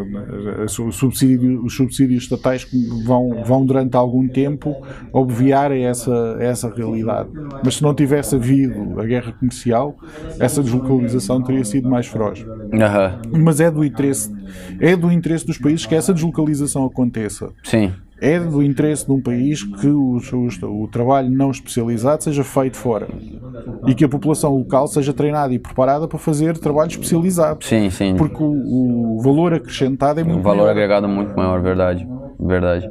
subsídio, os subsídios estatais vão, vão durante algum tempo obviar essa, essa realidade. Mas se não tivesse havido a guerra comercial, essa deslocalização teria sido mais feroz. Uhum. Mas é do interesse é do interesse dos países que essa deslocalização aconteça. Sim. É do interesse de um país que o, o, o trabalho não especializado seja feito fora e que a população local seja treinada e preparada para fazer trabalho especializado. Sim, sim. Porque o, o valor acrescentado é muito Um valor maior. agregado muito maior, verdade. Verdade.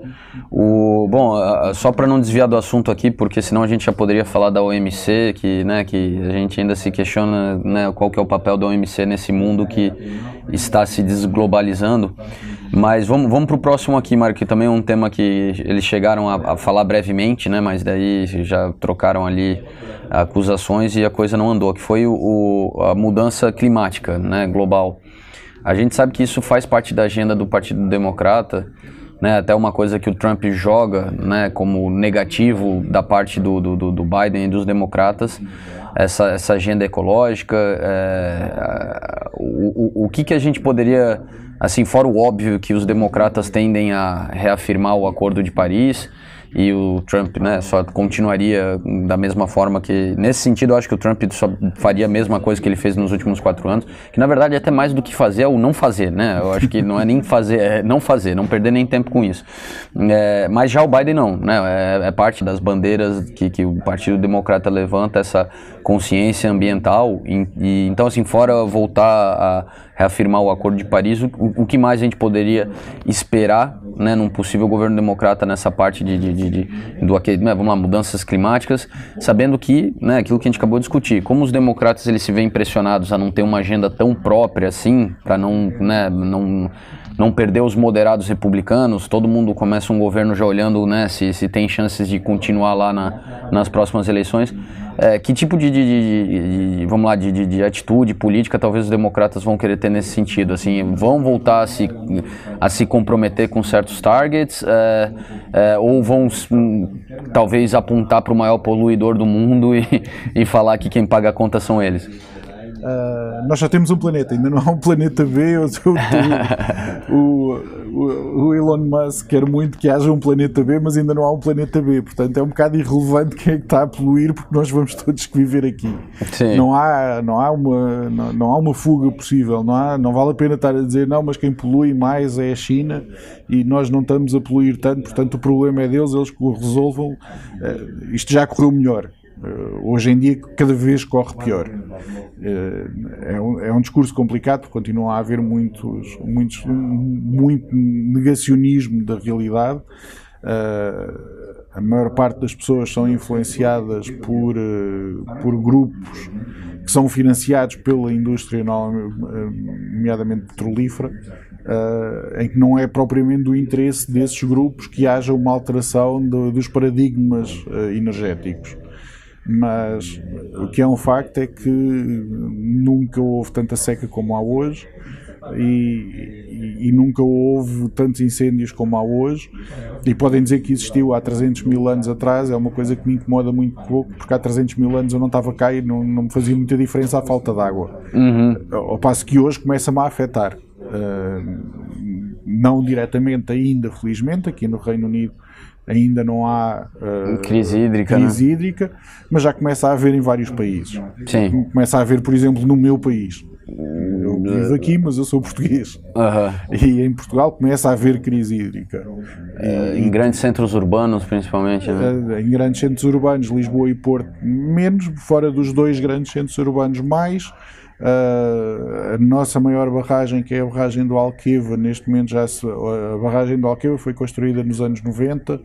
O, bom, só para não desviar do assunto aqui, porque senão a gente já poderia falar da OMC, que, né, que a gente ainda se questiona né, qual que é o papel da OMC nesse mundo que está se desglobalizando. Mas vamos, vamos para o próximo aqui, Mário, que também é um tema que eles chegaram a, a, falar brevemente, né? Mas daí já trocaram ali acusações e a coisa não andou, que foi o, o, a mudança climática né, global. A gente sabe que isso faz parte da agenda do Partido Democrata, né, até uma coisa que o Trump joga né, como negativo da parte do, do, do Biden e dos democratas, essa, essa agenda ecológica, é, o, o, o que, que a gente poderia Assim, fora o óbvio que os democratas tendem a reafirmar o Acordo de Paris e o Trump né, só continuaria da mesma forma que. Nesse sentido, eu acho que o Trump só faria a mesma coisa que ele fez nos últimos quatro anos, que na verdade é até mais do que fazer é o não fazer, né? Eu acho que não é nem fazer, é não fazer, não perder nem tempo com isso. É, mas já o Biden não, né? É, é parte das bandeiras que, que o Partido Democrata levanta, essa consciência ambiental. E, e, então, assim, fora voltar a reafirmar o Acordo de Paris, o, o que mais a gente poderia esperar né, num possível governo democrata nessa parte de, de, de, de do né, vamos lá, mudanças climáticas, sabendo que, né, aquilo que a gente acabou de discutir, como os democratas eles se veem pressionados a não ter uma agenda tão própria assim, para não, né, não não perder os moderados republicanos, todo mundo começa um governo já olhando né, se, se tem chances de continuar lá na, nas próximas eleições. É, que tipo de, de, de, de vamos lá, de, de, atitude política talvez os democratas vão querer ter nesse sentido? Assim, vão voltar a se, a se comprometer com certos targets é, é, ou vão hum, talvez apontar para o maior poluidor do mundo e, e falar que quem paga a conta são eles? Uh, nós já temos um planeta, ainda não há um planeta B. O, o, o, o, Elon Musk quer muito que haja um planeta B, mas ainda não há um planeta B. Portanto, é um bocado irrelevante quem é que está a poluir, porque nós vamos todos viver aqui. Sim. Não, há, não, há uma, não, não, há uma fuga possível. Não, há, não vale a pena estar a dizer, não, mas quem polui mais é a China e nós não estamos a poluir tanto, portanto, o problema é deles, eles que o resolvam. Uh, isto já correu melhor. Uh, hoje em dia, cada vez corre pior. Uh, é, um, é, um, discurso complicado porque continua a haver muitos, muitos, muito negacionismo da realidade. Uh, a maior parte das pessoas são influenciadas por, por grupos que são financiados pela indústria, nomeadamente petrolífera, em que não é propriamente do interesse desses grupos que haja uma alteração dos paradigmas energéticos mas o que é um facto é que nunca houve tanta seca como há hoje e, e, e, nunca houve tantos incêndios como há hoje. E podem dizer que existiu há 300 mil anos atrás é uma coisa que me incomoda muito pouco porque há 300 mil anos eu não estava cá e não, não me fazia muita diferença a falta de água. Uhum. ao passo que hoje começa-me a afetar. Uh, não diretamente ainda felizmente aqui no Reino Unido ainda não há uh, crise hídrica, crise né? hídrica mas já começa a haver em vários países. Sim. Começa a haver, por exemplo, no meu país. Eu vivo aqui, mas eu sou português. Uh -huh. E em Portugal começa a haver crise hídrica. Uh, em grandes centros urbanos, principalmente. Né? Eh, em grandes centros urbanos, Lisboa e Porto, menos, fora dos dois grandes centros urbanos, mais. Uh, a nossa maior barragem, que é a barragem do Alqueva, neste momento já se, a barragem do Alqueva foi construída nos anos 90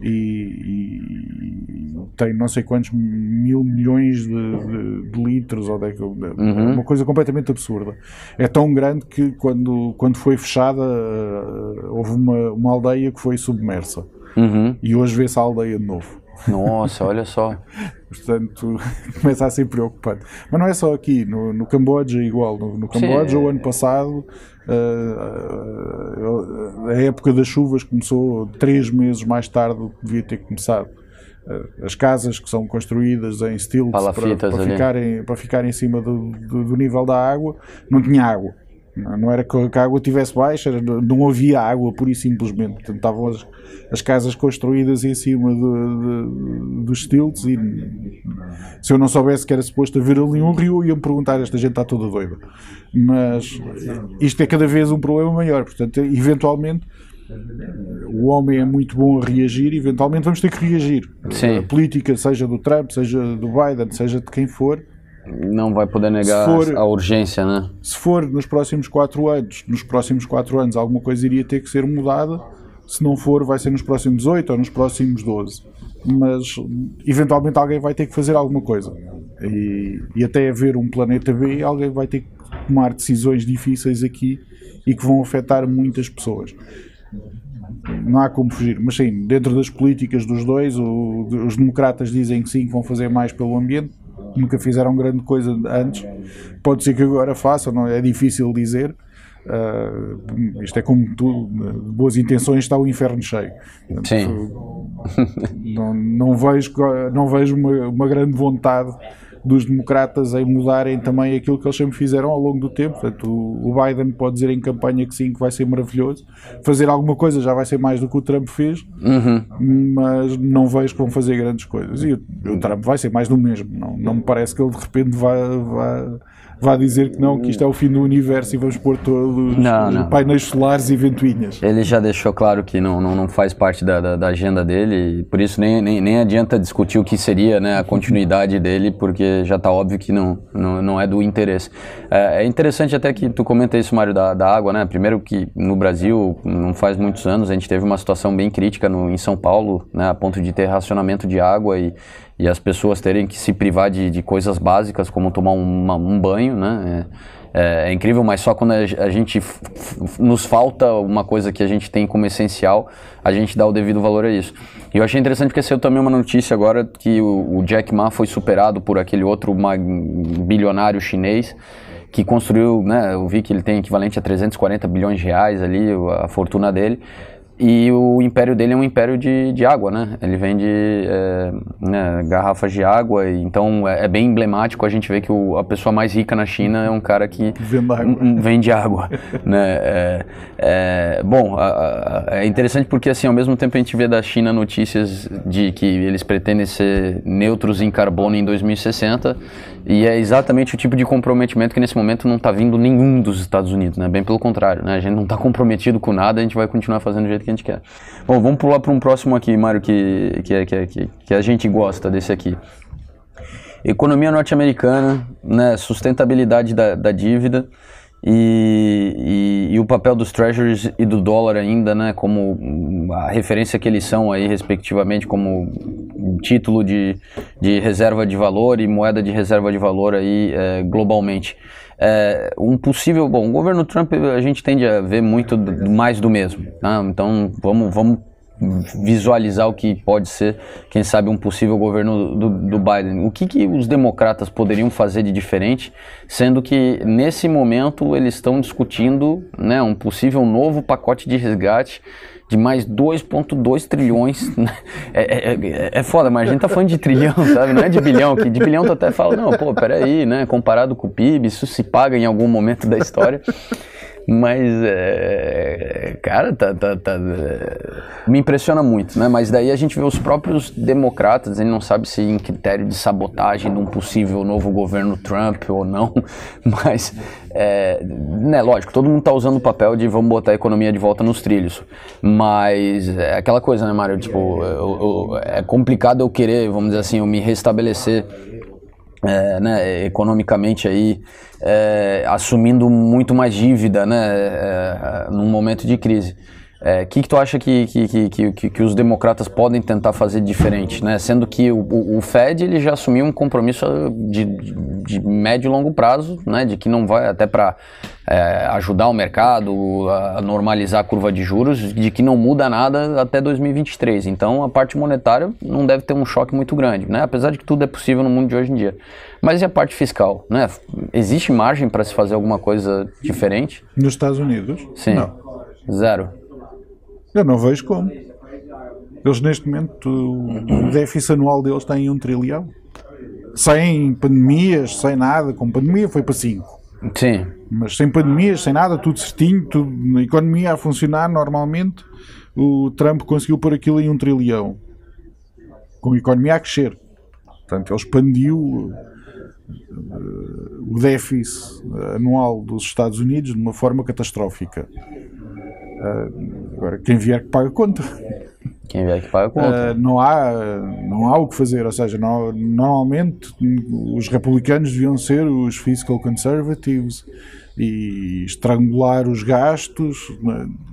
e, e tem não sei quantos mil milhões de, de, de litros, ou de, uhum. uma coisa completamente absurda. É tão grande que quando, quando foi fechada uh, houve uma, uma aldeia que foi submersa. Uhum. E hoje vê-se a aldeia de novo. Nossa, olha só. Portanto, começa a ser preocupante. Mas não é só aqui, no, no Camboja igual. No, no Camboja, o ano passado, uh, a época das chuvas começou três meses mais tarde do que devia ter começado. Uh, as casas que são construídas em stilts para, para, ficarem, para ficarem em cima do, do, do nível da água, não tinha água. Não era que a água estivesse baixa, não havia água, pura e simplesmente. Portanto, estavam as, as casas construídas em cima de, de, dos stilts e se eu não soubesse que era suposto haver ali um rio, ia-me perguntar, esta gente está toda doida. Mas isto é cada vez um problema maior. Portanto, eventualmente, o homem é muito bom a reagir, eventualmente vamos ter que reagir. Sim. A política, seja do Trump, seja do Biden, seja de quem for, não vai poder negar for, a urgência, né? Se for nos próximos quatro anos, nos próximos quatro anos alguma coisa iria ter que ser mudada, se não for vai ser nos próximos oito ou nos próximos doze. Mas eventualmente alguém vai ter que fazer alguma coisa. E, e até haver um planeta B, alguém vai ter que tomar decisões difíceis aqui e que vão afetar muitas pessoas. Não há como fugir, mas sim, dentro das políticas dos dois, o, os democratas dizem que sim, que vão fazer mais pelo ambiente, nunca fizeram grande coisa antes. Pode ser que agora façam, não é difícil dizer. Uh, isto é como tudo, boas intenções está o inferno cheio. Sim. Não, não vejo, não vejo uma, uma grande vontade dos democratas em mudarem também aquilo que eles sempre fizeram ao longo do tempo. Portanto, o Biden pode dizer em campanha que sim, que vai ser maravilhoso. Fazer alguma coisa já vai ser mais do que o Trump fez, uhum. mas não vejo que vão fazer grandes coisas. E o, o, Trump vai ser mais do mesmo. Não, não me parece que ele de repente vá, vá vá dizer que não, que isto é o fim do universo e vamos pôr todos não, não. painéis solares e ventoinhas. Ele já deixou claro que não, não, não faz parte da, da, da agenda dele, e por isso nem, nem, nem adianta discutir o que seria né, a continuidade dele, porque já está óbvio que não, não, não é do interesse. É, é, interessante até que tu comenta isso, Mário, da, da água, né? Primeiro que no Brasil, não faz muitos anos, a gente teve uma situação bem crítica no, em São Paulo, né, a ponto de ter racionamento de água e e as pessoas terem que se privar de, de coisas básicas como tomar uma, um banho, né? É, é, incrível, mas só quando a, gente nos falta uma coisa que a gente tem como essencial, a gente dá o devido valor a isso. E eu achei interessante porque saiu também uma notícia agora que o, o Jack Ma foi superado por aquele outro bilionário chinês que construiu, né? Eu vi que ele tem equivalente a 340 bilhões de reais ali, a fortuna dele. E o império dele é um império de, de água, né? Ele vende é, né, garrafas de água, então é, é, bem emblemático a gente ver que o, a pessoa mais rica na China é um cara que vende água. né? É, é, bom, a, a, é interessante porque assim, ao mesmo tempo a gente vê da China notícias de que eles pretendem ser neutros em carbono em 2060 e é exatamente o tipo de comprometimento que nesse momento não está vindo nenhum dos Estados Unidos, né? Bem pelo contrário, né? A gente não está comprometido com nada, a gente vai continuar fazendo do jeito que a gente quer. Bom, vamos pular para um próximo aqui, Mário, que, que, é, que, é, que, a gente gosta desse aqui. Economia norte-americana, né? Sustentabilidade da, da dívida. E, e, e, o papel dos treasuries e do dólar ainda, né, como a referência que eles são aí, respectivamente, como título de, de reserva de valor e moeda de reserva de valor aí é, globalmente. É, um possível, bom, o governo Trump a gente tende a ver muito mais do mesmo, né? então vamos, vamos visualizar o que pode ser, quem sabe, um possível governo do, do, Biden. O que, que os democratas poderiam fazer de diferente, sendo que nesse momento eles estão discutindo né, um possível novo pacote de resgate de mais 2,2 trilhões. Né? É, é, é, é, foda, mas a gente tá falando de trilhão, sabe? Não é de bilhão, que de bilhão tu até fala, não, pô, peraí, né? Comparado com o PIB, isso se paga em algum momento da história. Mas, é, cara, tá, tá, tá, me impressiona muito, né? Mas daí a gente vê os próprios democratas, ele não sabe se em critério de sabotagem de um possível novo governo Trump ou não, mas, é, né, lógico, todo mundo tá usando o papel de vamos botar a economia de volta nos trilhos, mas é aquela coisa, né, Mário? Tipo, eu, eu, é complicado eu querer, vamos dizer assim, eu me restabelecer é, né, economicamente aí é, assumindo muito mais dívida né, é, num momento de crise. O é, que, que tu acha que, que, que, que, que os democratas podem tentar fazer diferente? Né? Sendo que o, o Fed ele já assumiu um compromisso de, de médio e longo prazo, né? de que não vai até para é, ajudar o mercado a normalizar a curva de juros, de que não muda nada até 2023. Então a parte monetária não deve ter um choque muito grande, né? apesar de que tudo é possível no mundo de hoje em dia. Mas e a parte fiscal? Né? Existe margem para se fazer alguma coisa diferente? Nos Estados Unidos? Sim. Não. Zero. Eu não vejo como. Eles neste momento, o déficit anual deles está em um trilhão. Sem pandemias, sem nada. Com pandemia foi para 5. Sim. Mas sem pandemias, sem nada, tudo certinho, tudo, a economia a funcionar normalmente, o Trump conseguiu pôr aquilo em um trilhão. Com a economia a crescer. Portanto, ele expandiu uh, o déficit anual dos Estados Unidos de uma forma catastrófica. Agora, quem vier que paga conta. Quem vier que paga conta. Uh, não, há, não há o que fazer, ou seja, não, normalmente os republicanos deviam ser os fiscal conservatives e estrangular os gastos.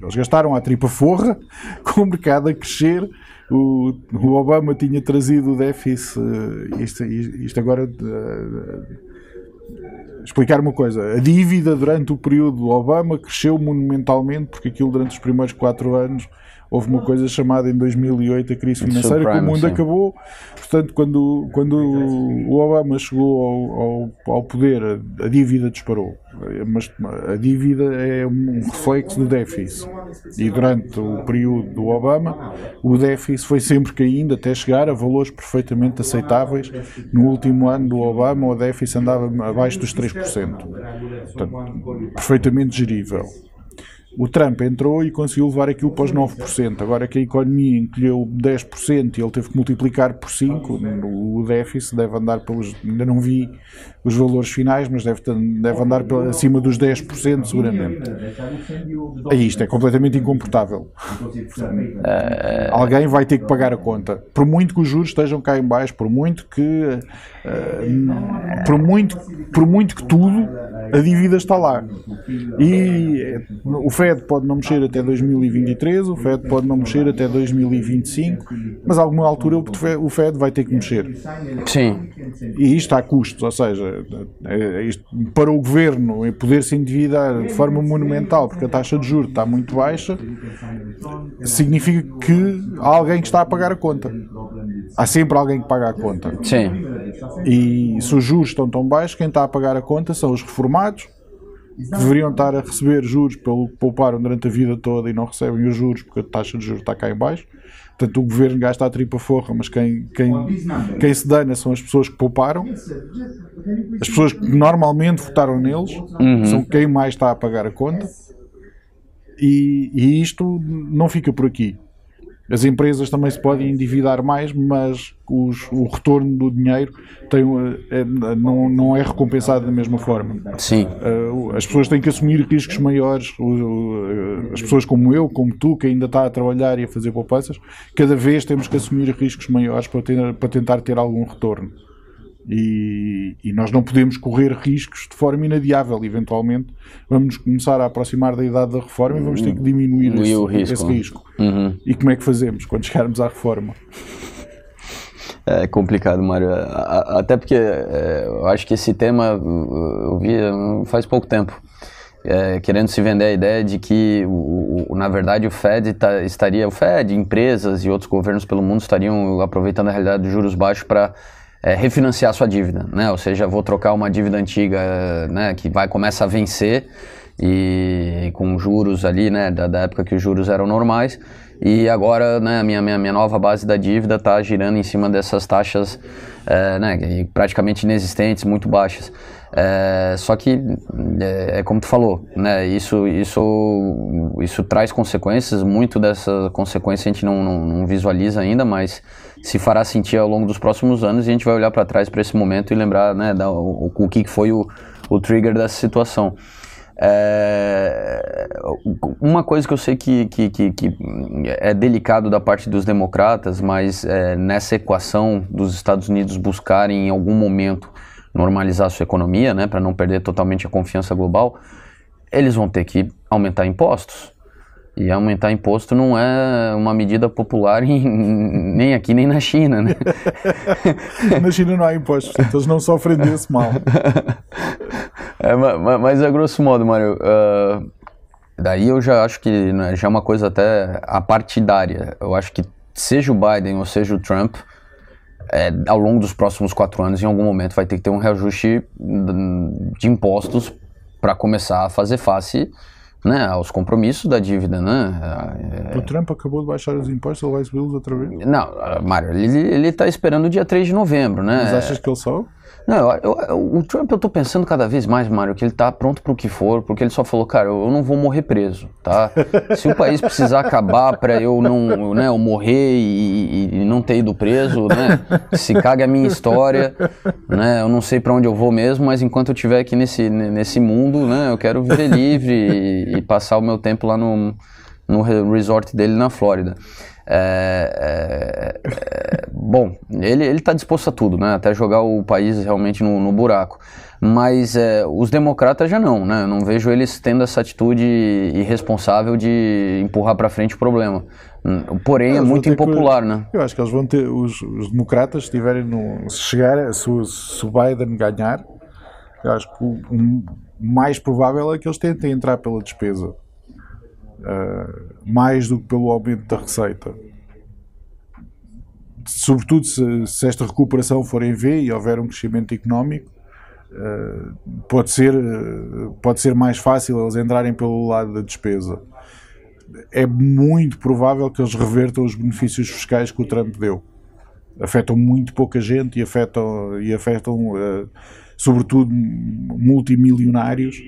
Eles gastaram a tripa forra com o mercado a crescer. O, o Obama tinha trazido o déficit. Isto, isto agora. Explicar uma coisa. A dívida durante o período do Obama cresceu monumentalmente, porque aquilo durante os primeiros quatro anos houve uma coisa chamada em 2008 a crise financeira Subprime, que o mundo sim. acabou. Portanto, quando, quando o Obama chegou ao, ao, ao, poder, a, dívida disparou. Mas a dívida é um reflexo do déficit. E durante o período do Obama, o déficit foi sempre caindo até chegar a valores perfeitamente aceitáveis. No último ano do Obama, o déficit andava abaixo dos 3%. Portanto, perfeitamente gerível. O Trump entrou e conseguiu levar aquilo para os 9%. Agora que a economia encolheu 10% e ele teve que multiplicar por 5, o déficit deve andar pelos. Ainda não vi os valores finais, mas deve, deve andar acima dos 10% seguramente. E isto é completamente incomportável. Uh, Alguém vai ter que pagar a conta. Por muito que os juros estejam cá em baixo, por muito que. Uh, por, muito, por muito que tudo, a dívida está lá. E o FED pode não mexer até 2023, o FED pode não mexer até 2025, mas a alguma altura o FED vai ter que mexer. Sim. E isto há custos, ou seja, para o governo poder se endividar de forma monumental porque a taxa de juros está muito baixa, significa que há alguém que está a pagar a conta. Há sempre alguém que paga a conta. Sim. E se os juros estão tão baixos, quem está a pagar a conta são os reformados deveriam estar a receber juros pelo que pouparam durante a vida toda e não recebem os juros porque a taxa de juros está cá em baixo. Portanto, o governo gasta a tripa forra, mas quem, quem, quem se dana são as pessoas que pouparam. As pessoas que normalmente votaram neles uhum. são quem mais está a pagar a conta. E, e isto não fica por aqui. As empresas também se podem endividar mais, mas os, o retorno do dinheiro tem, é, não, não é recompensado da mesma forma. Sim. Uh, as pessoas têm que assumir riscos maiores. as pessoas como eu, como tu, que ainda está a trabalhar e a fazer poupanças, cada vez temos que assumir riscos maiores para, ter, para tentar ter algum retorno. E, e, nós não podemos correr riscos de forma inadiável. Eventualmente, vamos começar a aproximar da idade da reforma e vamos ter que diminuir esse, risco. esse risco. Uhum. E como é que fazemos quando chegarmos à reforma? É complicado, Mário. Até porque é, eu acho que esse tema eu vi faz pouco tempo. É, querendo se vender a ideia de que, o, o, na verdade, o Fed tá, estaria, o Fed, empresas e outros governos pelo mundo estariam aproveitando a realidade dos juros baixos para é, refinanciar sua dívida, né? Ou seja, vou trocar uma dívida antiga, né, que vai começa a vencer e com juros ali, né, da, da época que os juros eram normais e agora, né, minha, minha, minha nova base da dívida está girando em cima dessas taxas, é, né, praticamente inexistentes, muito baixas. É, só que é, é, como tu falou, né? Isso, isso, isso traz consequências. Muito dessa consequência a gente não, não, não, visualiza ainda, mas se fará sentir ao longo dos próximos anos e a gente vai olhar para trás para esse momento e lembrar, né, da, o, o, que foi o, o trigger dessa situação. É, uma coisa que eu sei que, que, que, que, é delicado da parte dos democratas, mas é, nessa equação dos Estados Unidos buscarem em algum momento normalizar a sua economia, né, para não perder totalmente a confiança global, eles vão ter que aumentar impostos. E aumentar imposto não é uma medida popular em, nem aqui nem na China, né? na China não há impostos, então eles não sofrem desse mal. É, mas, mas a grosso modo, Mário, uh, daí eu já acho que né, já é uma coisa até apartidária. Eu acho que seja o Biden ou seja o Trump, é, ao longo dos próximos quatro anos, em algum momento, vai ter que ter um reajuste de impostos para começar a fazer face né, aos compromissos da dívida. Né? É... O Trump acabou de baixar os impostos, ele vai subi-los outra vez? Não, Mário, ele está esperando o dia 3 de novembro. Né? Mas achas que ele sobe? Não, eu, eu, o Trump eu tô pensando cada vez mais, Mário, que ele tá pronto pro que for, porque ele só falou, cara, eu, eu não vou morrer preso, tá? Se o país precisar acabar para eu não, né, eu morrer e, e, não ter ido preso, né? Se caga a minha história, né? Eu não sei para onde eu vou mesmo, mas enquanto eu estiver aqui nesse, nesse mundo, né? Eu quero viver livre e, e passar o meu tempo lá no, no resort dele na Flórida. É, é, é, bom, ele está disposto a tudo, né? Até jogar o país realmente no, no buraco. Mas é, os democratas já não, né? Eu não vejo eles tendo essa atitude irresponsável de empurrar para frente o problema. Porém, é muito impopular, que, né? Eu acho que eles vão ter, os, os democratas, tiverem no, se chegar, se, se o Biden ganhar, eu acho que o, o mais provável é que eles tentem entrar pela despesa, mais do que pelo aumento da receita. Sobretudo se, se esta recuperação for em V e houver um crescimento económico, uh, pode, ser, uh, pode ser mais fácil eles entrarem pelo lado da despesa. É muito provável que eles revertam os benefícios fiscais que o Trump deu. Afetam muito pouca gente e afetam, e afetam sobretudo multimilionários.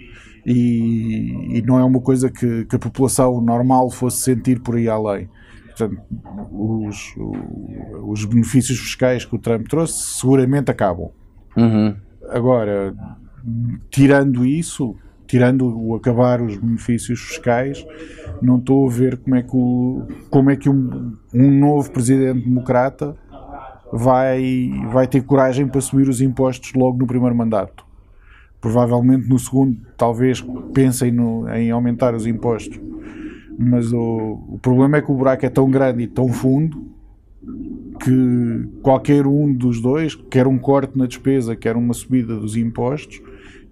E, e, não é uma coisa que, que, a população normal fosse sentir por aí além. Portanto, os, os benefícios fiscais que o Trump trouxe seguramente acabam. Uhum. Agora, tirando isso, tirando o acabar os benefícios fiscais, não estou a ver como é que, o, como é que um, um novo presidente democrata vai, vai ter coragem para subir os impostos logo no primeiro mandato. Provavelmente no segundo, talvez pensem no, em aumentar os impostos. Mas o, o problema é que o buraco é tão grande e tão fundo que qualquer um dos dois, quer um corte na despesa, quer uma subida dos impostos,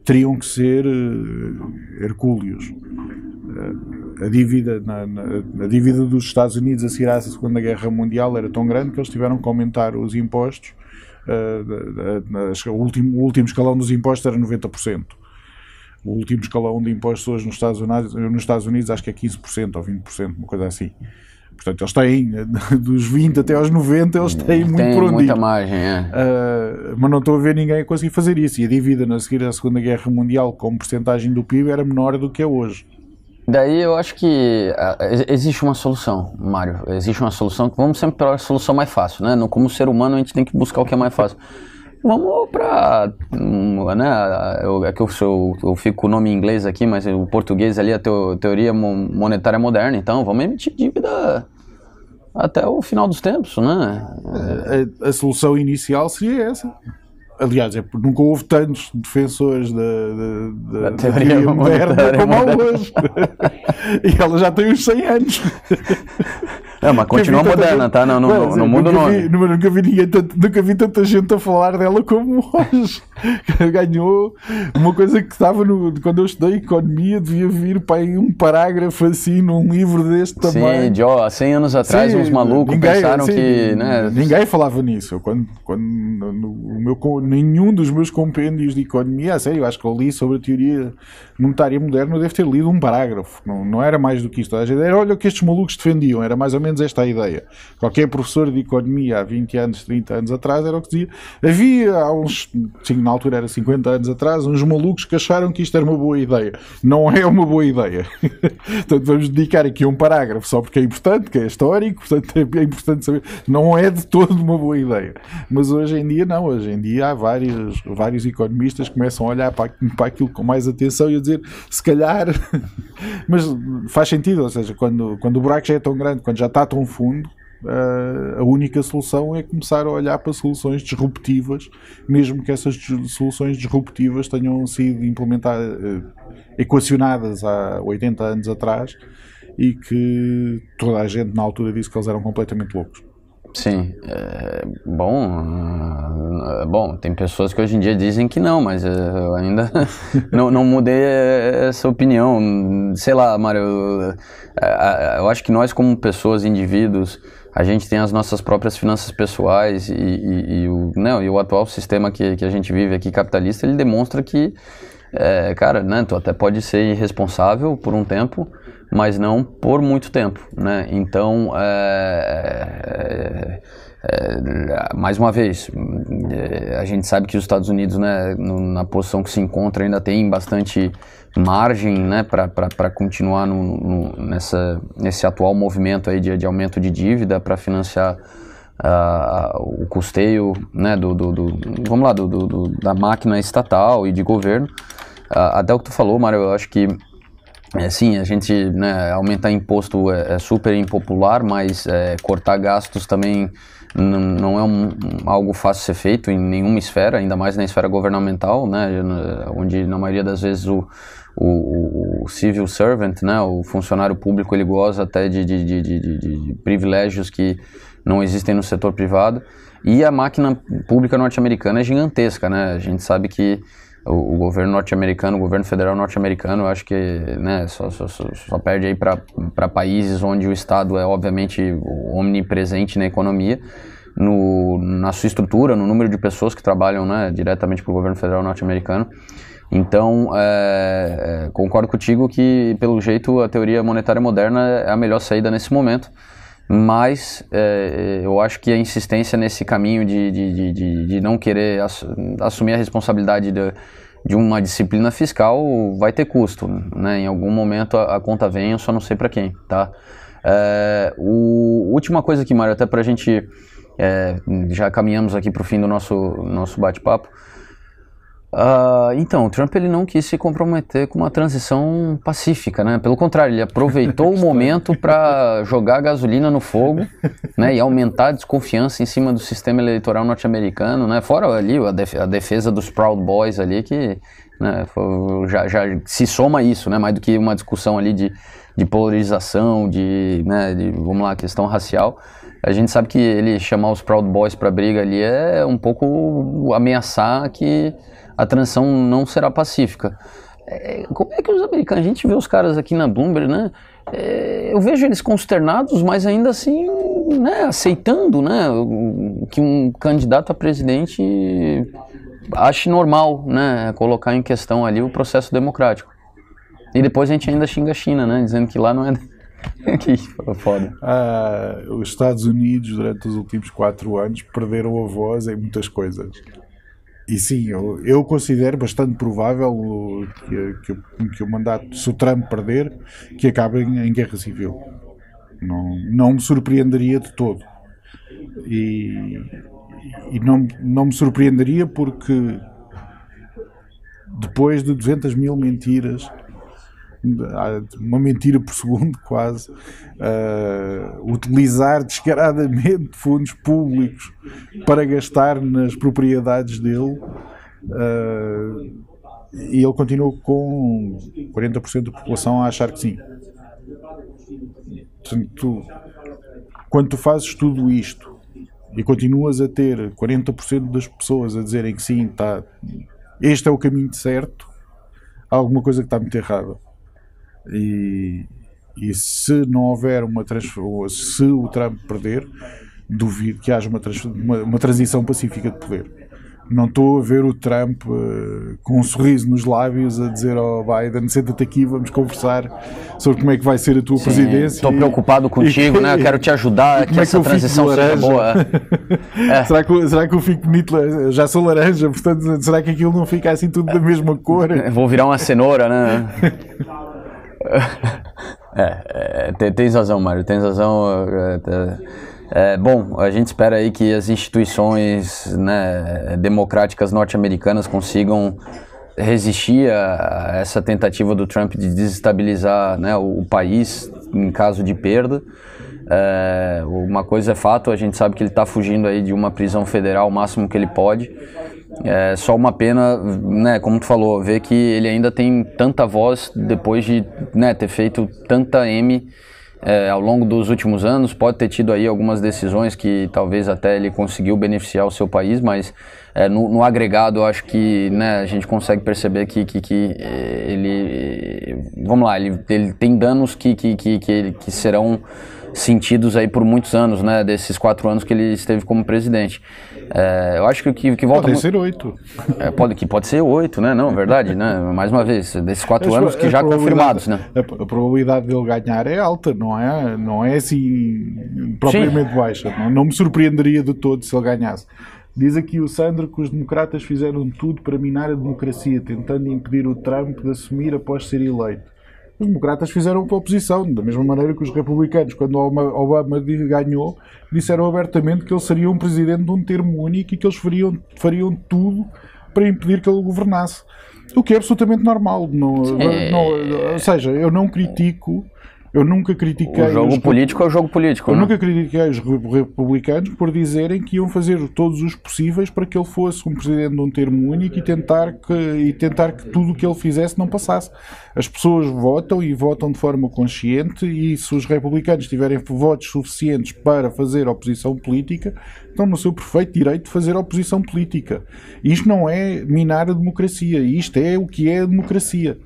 teriam que ser uh, hercúleos. Uh, a, dívida, na, na, a dívida dos Estados Unidos a seguir à Segunda Guerra Mundial era tão grande que eles tiveram que aumentar os impostos. Uh, o, último, o último escalão dos impostos era 90%. O último escalão de impostos hoje nos Estados Unidos, nos Estados Unidos acho que é 15% ou 20%, uma coisa assim. Portanto, eles têm, dos 20 até aos 90, eles têm muito Tem por onde muita ir. margem, é. Uh, mas não estou a ver ninguém a conseguir fazer isso. E a dívida na seguir à Segunda Guerra Mundial, como porcentagem do PIB, era menor do que é hoje. Daí eu acho que uh, existe uma solução, Mário. Existe uma solução. Vamos sempre para a solução mais fácil, né? Como ser humano, a gente tem que buscar o que é mais fácil. Vamos para. Né, eu, é que eu, eu, eu, fico com o nome em inglês aqui, mas o português ali é a teo, teoria monetária moderna. Então vamos emitir dívida até o final dos tempos, né? A, a solução inicial seria essa. Aliás, é nunca houve tantos defensores da, da, da, da teoria, teoria moderna como há hoje. e ela já tem uns 100 anos. É, mas continua moderna, tá? Não, não, não, não muda o nome. Vi, nunca, vi ninguém, nunca vi tanta gente a falar dela como hoje. Ganhou uma coisa que estava no. Quando eu estudei economia, devia vir para aí um parágrafo assim num livro deste tamanho. Sim, Joe, há 100 anos atrás, sim, uns malucos ninguém, pensaram sim, que. Né? Ninguém falava nisso. Quando, quando no, no meu, nenhum dos meus compêndios de economia, a sério, acho que eu li sobre a teoria monetária moderna, eu devo ter lido um parágrafo. Não, não era mais do que isto. Era olha o que estes malucos defendiam, era mais ou menos esta a ideia. Qualquer professor de economia há 20 anos, 30 anos atrás era o que dizia. Havia há uns, sim, na altura era 50 anos atrás, uns malucos que acharam que isto era uma boa ideia. Não é uma boa ideia. portanto, vamos dedicar aqui um parágrafo só porque é importante, que é histórico, portanto é importante saber. Não é de todo uma boa ideia. Mas hoje em dia não, hoje em dia há vários, vários economistas começam a olhar para, para aquilo com mais atenção e a dizer, se calhar, mas faz sentido, ou seja, quando, quando o buraco já é tão grande, quando já está tão fundo, uh, a única solução é começar a olhar para soluções disruptivas, mesmo que essas soluções disruptivas tenham sido implementadas, uh, equacionadas há 80 anos atrás e que toda a gente na altura disse que eles eram completamente loucos. Sim, é, bom, é, bom, tem pessoas que hoje em dia dizem que não, mas eu ainda não, não mudei essa opinião. Sei lá, Mário, eu, é, eu acho que nós como pessoas, indivíduos, a gente tem as nossas próprias finanças pessoais e, e, e o, não, né, e o atual sistema que, que a gente vive aqui capitalista, ele demonstra que, é, cara, né, tu até pode ser irresponsável por um tempo, mas não por muito tempo, né? Então, é, é, é, mais uma vez, é, a gente sabe que os Estados Unidos, né, na posição que se encontra, ainda tem bastante margem, né, para continuar no, no, nessa, nesse atual movimento aí de, de aumento de dívida para financiar uh, o custeio, né, do, do, do vamos lá, do, do, da máquina estatal e de governo. Uh, até o que tu falou, Mário, eu acho que é, sim, a gente né, aumentar imposto é, é super impopular, mas é, cortar gastos também não é um, algo fácil de ser feito em nenhuma esfera, ainda mais na esfera governamental, né, onde na maioria das vezes o, o, o civil servant, né, o funcionário público, ele goza até de, de, de, de, privilégios que não existem no setor privado. E a máquina pública norte-americana é gigantesca, né? A gente sabe que o, o governo norte-americano, o governo federal norte-americano, acho que né, só, só, só, só perde aí para países onde o Estado é obviamente omnipresente na economia, no, na sua estrutura, no número de pessoas que trabalham né, diretamente para o governo federal norte-americano. Então, é, é, concordo contigo que, pelo jeito, a teoria monetária moderna é a melhor saída nesse momento mas é, eu acho que a insistência nesse caminho de, de, de, de não querer ass assumir a responsabilidade de, de, uma disciplina fiscal vai ter custo, né? Em algum momento a, a conta vem, eu só não sei para quem, tá? É, o, última coisa aqui, Mário, até para a gente é, já caminhamos aqui para o fim do nosso nosso bate-papo. Uh, então, o Trump ele não quis se comprometer com uma transição pacífica, né? Pelo contrário, ele aproveitou o momento para jogar gasolina no fogo, né? E aumentar a desconfiança em cima do sistema eleitoral norte-americano, né? Fora ali a, defesa dos Proud Boys ali que né, já, já se soma isso, né? Mais do que uma discussão ali de, de polarização, de, né, de, vamos lá, questão racial. A gente sabe que ele chamar os Proud Boys para briga ali é um pouco ameaçar que a transição não será pacífica. É, como é que os americanos, a gente vê os caras aqui na Bloomberg, né? É, eu vejo eles consternados, mas ainda assim, né, aceitando, né, que um candidato a presidente ache normal, né, colocar em questão ali o processo democrático. E depois a gente ainda xinga a China, né, dizendo que lá não é que foda. Ah, os Estados Unidos, durante os últimos quatro anos, perderam a voz em muitas coisas. E sim, eu, eu considero bastante provável que, que, que, o mandato, se o Trump perder, que acabe em, em guerra civil. Não, não me surpreenderia de todo. E, e não, não me surpreenderia porque depois de 200 mil mentiras uma mentira por segundo quase, uh, utilizar descaradamente fundos públicos para gastar nas propriedades dele. Uh, e ele continua com 40% da população a achar que sim. Portanto, quando tu fazes tudo isto e continuas a ter 40% das pessoas a dizerem que sim, tá, este é o caminho certo, há alguma coisa que está muito errada. E, e se não houver uma se o Trump perder, duvido que haja uma, uma, uma transição pacífica de poder não estou a ver o Trump uh, com um sorriso nos lábios a dizer ao oh, Biden, senta-te aqui, vamos conversar sobre como é que vai ser a tua Sim, presidência. Estou preocupado contigo, e, né? quero te ajudar, que, que é essa transição seja boa. é. será, que, será que eu fico bonito? Já sou laranja, portanto, será que aquilo não fica assim tudo da mesma cor? Vou virar uma cenoura, né? é, é, tens razão, Mário, tens razão. É, é, bom, a gente espera aí que as instituições né, democráticas norte-americanas consigam resistir a, essa tentativa do Trump de desestabilizar né, o, o país em caso de perda. É, uma coisa é fato, a gente sabe que ele está fugindo aí de uma prisão federal o máximo que ele pode. É só uma pena, né, como tu falou, ver que ele ainda tem tanta voz depois de né, ter feito tanta M é, ao longo dos últimos anos. Pode ter tido aí algumas decisões que talvez até ele conseguiu beneficiar o seu país, mas é, no, no, agregado eu acho que né, a gente consegue perceber que, que, que ele, vamos lá, ele, ele tem danos que, que, que, que, que serão sentidos aí por muitos anos, né, desses quatro anos que ele esteve como presidente. É, eu acho que que, que volta. Pode ser oito. É, pode, que pode ser oito, né? Não, verdade, né? Mais uma vez, desses quatro anos que já confirmados, né? A, a, probabilidade dele ganhar é alta, não é, não é assim propriamente Sim. baixa. Não, não me surpreenderia de todo se ele ganhasse. Diz aqui o Sandro que os democratas fizeram tudo para minar a democracia, tentando impedir o Trump de assumir após ser eleito os democratas fizeram a oposição, da mesma maneira que os republicanos, quando Obama ganhou, disseram abertamente que ele seria um presidente de um termo único e que eles fariam, fariam tudo para impedir que ele governasse. O que é absolutamente normal. Não, não- ou seja, eu não critico, eu nunca critiquei. O jogo os- político é o jogo político. eu né? nunca critiquei os re- republicanos por dizerem que iam fazer todos os possíveis para que ele fosse um presidente de um termo único e tentar que, e tentar que tudo o que ele fizesse não passasse. As pessoas votam e votam de forma consciente e se os republicanos tiverem votos suficientes para fazer oposição política, estão no seu perfeito direito de fazer oposição política. Isto não é minar a democracia, isto é o que é a democracia.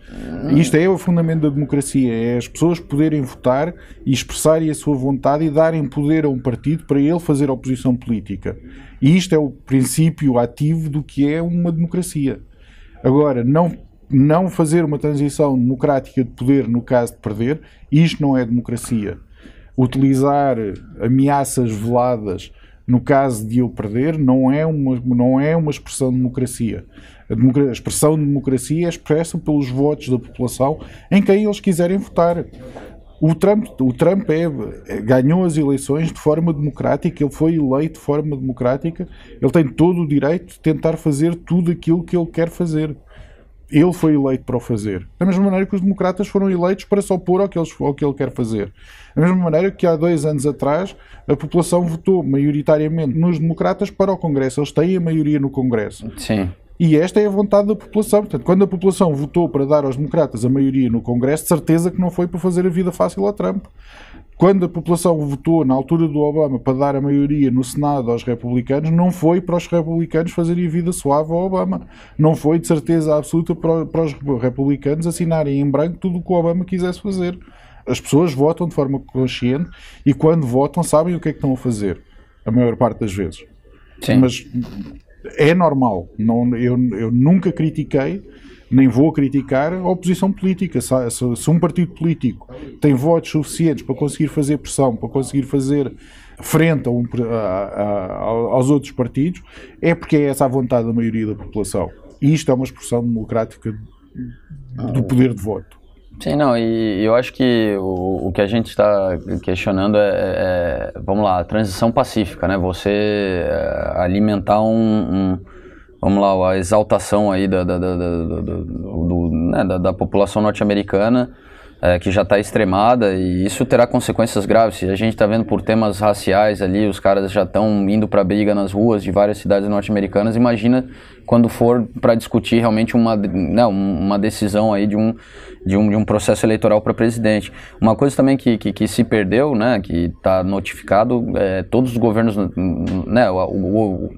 Isto é o fundamento da democracia, é as pessoas poderem votar e expressarem a sua vontade e darem poder a um partido para ele fazer oposição política. E isto é o princípio ativo do que é uma democracia. Agora, não, não fazer uma transição democrática de poder no caso de perder, isto não é democracia. Utilizar ameaças veladas no caso de eu perder não é uma, não é uma expressão de democracia. A, democra- a expressão de democracia é expressa pelos votos da população em quem eles quiserem votar. O Trump, o Trump é, é- ganhou as eleições de forma democrática, ele foi eleito de forma democrática, ele tem todo o direito de tentar fazer tudo aquilo que ele quer fazer. Ele foi eleito para o fazer. Da mesma maneira que os democratas foram eleitos para se opor ao que, eles, ao que ele quer fazer. Da mesma maneira que há dois anos atrás a população votou maioritariamente nos democratas para o Congresso. Eles têm a maioria no Congresso. Sim. E esta é a vontade da população. Portanto, quando a população votou para dar aos democratas a maioria no Congresso, de certeza que não foi para fazer a vida fácil a Trump. Quando a população votou na altura do Obama para dar a maioria no Senado aos republicanos, não foi para os republicanos fazerem a vida suave ao Obama. Não foi de certeza absoluta para, para os republicanos assinarem em branco tudo o que o Obama quisesse fazer. As pessoas votam de forma consciente e quando votam sabem o que é que estão a fazer. A maior parte das vezes. Sim. Mas é normal. Não, eu, eu nunca critiquei, nem vou criticar a oposição política. Se, um partido político tem votos suficientes para conseguir fazer pressão, para conseguir fazer frente a um- a- a- aos outros partidos, é porque é essa a vontade da maioria da população. E isto é uma expressão democrática do poder de voto. Sim, não, e eu acho que o, o que a gente está questionando é, é- vamos lá, a transição pacífica, né? Você é, alimentar um, um- vamos lá, a exaltação aí da, da, da, da- do- né, da- da população norte-americana é, que já está extremada e isso terá consequências graves. A gente está vendo por temas raciais ali, os caras já estão indo para briga nas ruas de várias cidades norte-americanas, imagina quando for para discutir realmente uma, né, um- uma decisão aí de um, de um, de um processo eleitoral para presidente. Uma coisa também que, que, que se perdeu, né, que está notificado, é, todos os governos, né, o- o-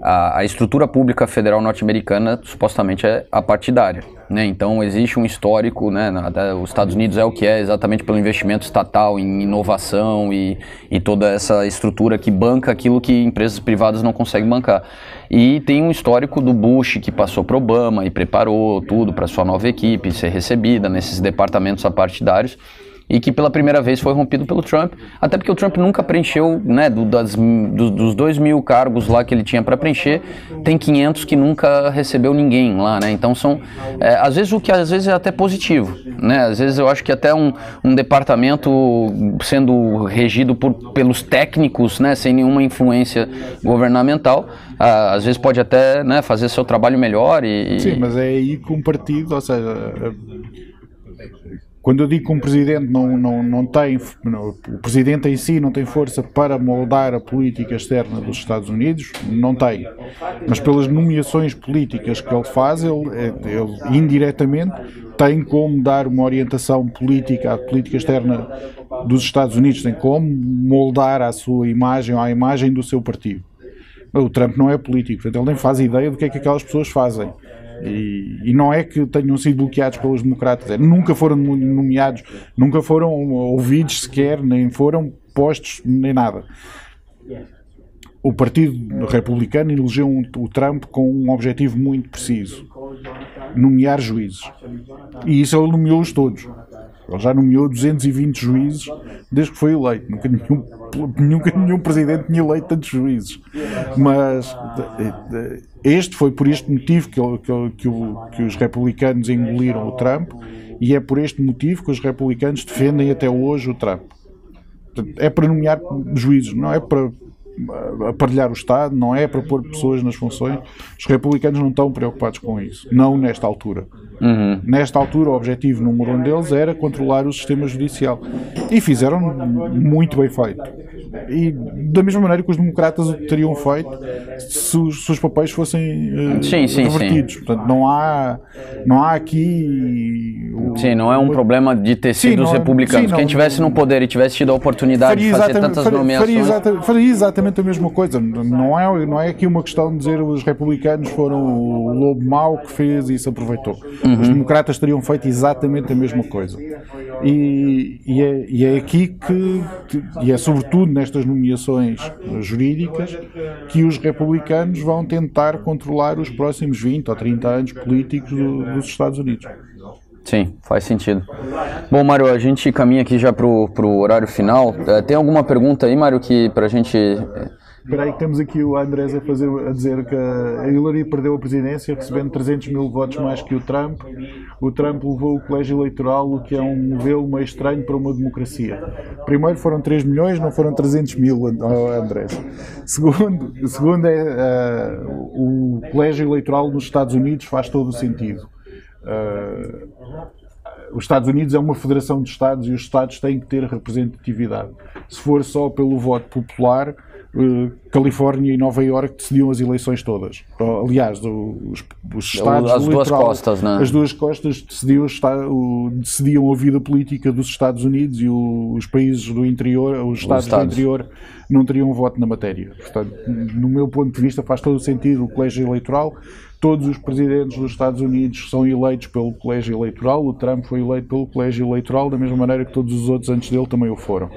a, a estrutura pública federal norte-americana supostamente é apartidária. Né? Então existe um histórico, né? os Estados Unidos é o que é exatamente pelo investimento estatal em inovação e, e toda essa estrutura que banca aquilo que empresas privadas não conseguem bancar. E tem um histórico do Bush que passou para Obama e preparou tudo para sua nova equipe ser recebida nesses departamentos apartidários e que pela primeira vez foi rompido pelo Trump, até porque o Trump nunca preencheu, né, do- das, dos, dos dois mil cargos lá que ele tinha para preencher, tem 500 que nunca recebeu ninguém lá, né, então são, é, às vezes o que às vezes é até positivo, né, às vezes eu acho que até um, um departamento sendo regido por, pelos técnicos, né, sem nenhuma influência governamental, às vezes pode até, né, fazer seu trabalho melhor e... Sim, mas é aí um partido, ou seja, quando eu digo que um presidente não, não, não tem, não, o presidente em si não tem força para moldar a política externa dos Estados Unidos, não tem. Mas pelas nomeações políticas que ele faz, ele, ele indiretamente tem como dar uma orientação política à política externa dos Estados Unidos, tem como moldar a sua imagem ou a imagem do seu partido. O Trump não é político, portanto, ele nem faz ideia do que é que aquelas pessoas fazem. E, e não é que tenham sido bloqueados pelos democratas, é, nunca foram nomeados, nunca foram ouvidos sequer, nem foram postos, nem nada. O Partido Republicano elegeu um- o Trump com um objetivo muito preciso: nomear juízes. E isso ele nomeou-os todos. Ele já nomeou 220 juízes desde que foi eleito. Nunca nenhum, nunca nenhum presidente tinha eleito tantos juízes. Mas este foi por este motivo que, que que que os republicanos engoliram o Trump e é por este motivo que os republicanos defendem até hoje o Trump. É para nomear juízes, não é para aparelhar o Estado, não é para pôr pessoas nas funções. Os republicanos não estão preocupados com isso, não nesta altura. Uhum. Nesta altura, o objetivo número um deles era controlar o sistema judicial. E fizeram muito bem feito. E da mesma maneira que os democratas o teriam feito se os, se os papéis fossem uh, sim, sim, revertidos. Sim. Portanto, não há, não há aqui. O, sim, não é um o, problema de ter sido os republicanos. Sim, Quem tivesse no poder e tivesse tido a oportunidade de fazer tantas faria, nomeações. Faria, exata, faria, exatamente a mesma coisa. Não é, não é aqui uma questão de dizer os republicanos foram o lobo mau que fez e se aproveitou. Uhum. Os democratas teriam feito exatamente a mesma coisa. E, e, é, e é aqui que, e é sobretudo nestas nomeações jurídicas, que os republicanos vão tentar controlar os próximos 20 ou 30 anos políticos do, dos Estados Unidos. Sim, faz sentido. Bom, Mário, a gente caminha aqui já para o horário final. É, tem alguma pergunta aí, Mário, que para a gente Espera aí temos aqui o Andrés a, fazer, a dizer que a Hillary perdeu a presidência recebendo 300 mil votos mais que o Trump. O Trump levou o colégio eleitoral, o que é um modelo meio estranho para uma democracia. Primeiro foram 3 milhões, não foram 300 mil, Andrés. Segundo, segundo é, uh, o colégio eleitoral nos Estados Unidos faz todo o sentido. Uh, os Estados Unidos é uma federação de Estados e os Estados têm que ter representatividade. Se for só pelo voto popular, Califórnia e Nova Iorque decidiam as eleições todas. Aliás, os, os Estados as duas costas, não é? as duas costas decidiam, decidiam a vida política dos Estados Unidos e os países do interior, os Estados, Estados, do interior, não teriam voto na matéria. Portanto, no meu ponto de vista, faz todo o sentido o colégio eleitoral. Todos os presidentes dos Estados Unidos são eleitos pelo colégio eleitoral. O Trump foi eleito pelo colégio eleitoral, da mesma maneira que todos os outros antes dele também o foram.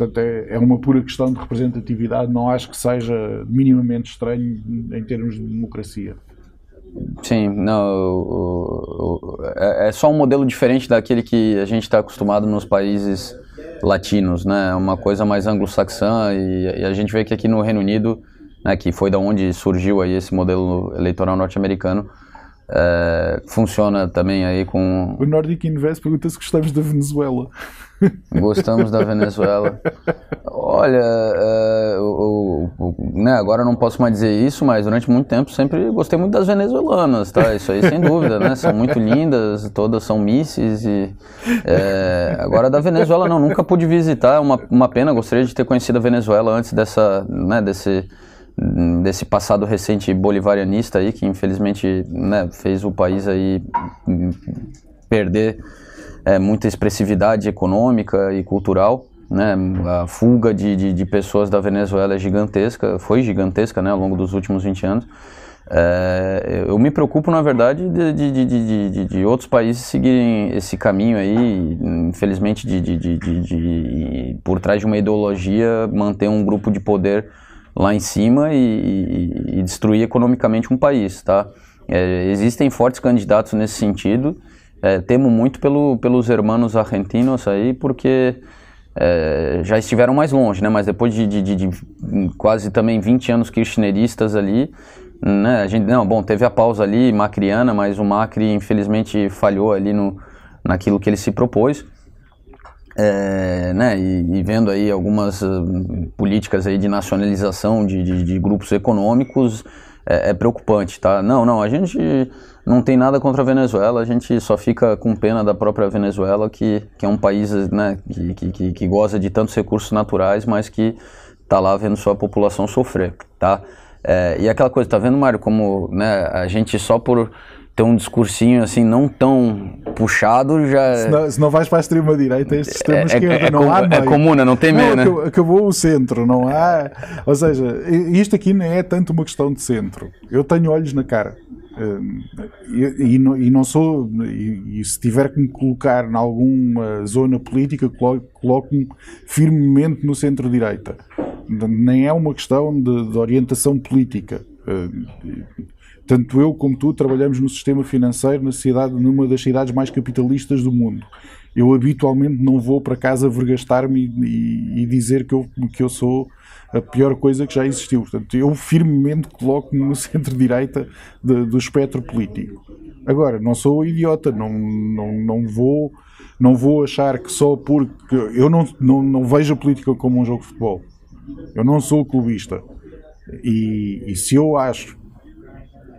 Portanto, é, é uma pura questão de representatividade, não acho que seja minimamente estranho em termos de democracia. Sim, não, é, é só um modelo diferente daquele que a gente está acostumado nos países latinos, né? É uma coisa mais anglo-saxã e, e, a gente vê que aqui no Reino Unido, né, que foi da onde surgiu aí esse modelo eleitoral norte-americano, é, funciona também aí com... O Nordic Invest pergunta se gostamos da Venezuela. Gostamos da Venezuela. Olha, é, o, o, né, agora não posso mais dizer isso, mas durante muito tempo sempre gostei muito das venezuelanas, tá? Isso aí sem dúvida, né? São muito lindas, todas são misses e é, agora da Venezuela não, nunca pude visitar, é uma, uma pena, gostaria de ter conhecido a Venezuela antes dessa, né, desse desse passado recente bolivarianista aí que infelizmente né, fez o país aí perder é, muita expressividade econômica e cultural. Né? A fuga de, de, de, pessoas da Venezuela é gigantesca, foi gigantesca né, ao longo dos últimos 20 anos. É, eu me preocupo, na verdade, de, de, de, outros países seguirem esse caminho aí, infelizmente, de, por trás de uma ideologia, manter um grupo de poder lá em cima e, e, e destruir economicamente um país, tá? É, existem fortes candidatos nesse sentido, é, temo muito pelo, pelos hermanos argentinos aí, porque é, já estiveram mais longe, né? Mas depois de, de, de, de, quase também 20 anos kirchneristas ali, né? A gente, não, bom, teve a pausa ali, macriana, mas o Macri infelizmente falhou ali no, naquilo que ele se propôs. É, né, e, e, vendo aí algumas uh, políticas aí de nacionalização de, de, de grupos econômicos, é, é, preocupante, tá? Não, não, a gente não tem nada contra a Venezuela, a gente só fica com pena da própria Venezuela, que, que é um país né, que, que, que goza de tantos recursos naturais, mas que está lá vendo sua população sofrer, tá? É, e aquela coisa, tá vendo, Mário, como né, a gente só por ter um discursinho assim não tão puxado já... Se não, se não vais para a extrema-direita, é extrema-esquerda, é, é, não há É meio. comum, não tem meio, né? Acabou o centro, não há... Ou seja, isto aqui não é tanto uma questão de centro. Eu tenho olhos na cara. E, e, não, e, não, sou, e, e, se tiver que me colocar em alguma zona política, coloco-me firmemente no centro-direita. Nem é uma questão de, de orientação política. Tanto eu como tu trabalhamos no sistema financeiro na cidade, numa das cidades mais capitalistas do mundo. Eu habitualmente não vou para casa vergastar-me e, e, dizer que eu, que eu sou a pior coisa que já existiu. Portanto, eu firmemente coloco-me no centro-direita do espectro político. Agora, não sou idiota, não, não, não, vou, não vou achar que só porque. Eu não, não, não vejo a política como um jogo de futebol. Eu não sou clubista. E, e se eu acho,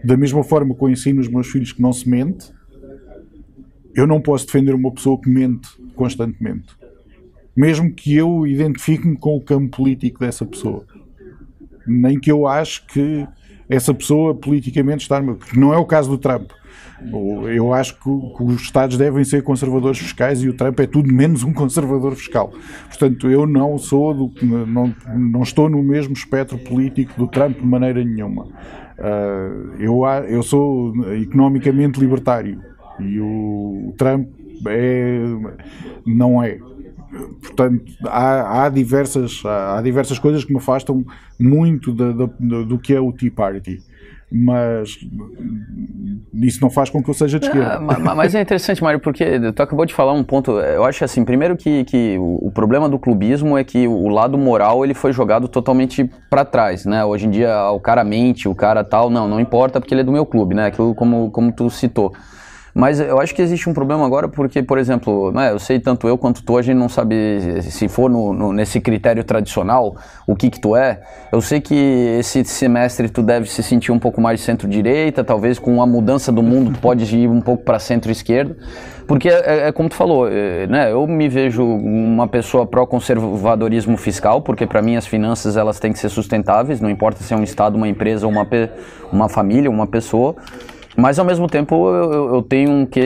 da mesma forma que eu ensino os meus filhos que não se mente, eu não posso defender uma pessoa que mente constantemente. Mesmo que eu identifique-me com o campo político dessa pessoa. Nem que eu acho que essa pessoa politicamente está. Que não é o caso do Trump. Eu acho que, os Estados devem ser conservadores fiscais e o Trump é tudo menos um conservador fiscal. Portanto, eu não sou do, não, não estou no mesmo espectro político do Trump de maneira nenhuma. Uh, eu, eu sou economicamente libertário e o Trump é, não é. Portanto, há, há, diversas, há diversas coisas que me afastam muito da, da, do que é o Tea Party mas isso não faz com que eu seja de esquerda. Ah, mas é interessante, Mário, porque tu acabou de falar um ponto. Eu acho assim, primeiro que, que o problema do clubismo é que o lado moral ele foi jogado totalmente para trás, né? Hoje em dia o cara mente, o cara tal, não, não importa porque ele é do meu clube, né? Aquilo como, como tu citou. Mas eu acho que existe um problema agora porque, por exemplo, né, eu sei tanto eu quanto tu, a gente não sabe se for no, no, nesse critério tradicional o que que tu é. Eu sei que esse semestre tu deve se sentir um pouco mais centro-direita, talvez com a mudança do mundo tu pode ir um pouco para centro-esquerda. Porque é, é, é, como tu falou, é, né, eu me vejo uma pessoa pró-conservadorismo fiscal, porque para mim as finanças elas têm que ser sustentáveis, não importa se é um estado, uma empresa, uma, uma família, uma pessoa. Mas ao mesmo tempo eu, eu tenho um que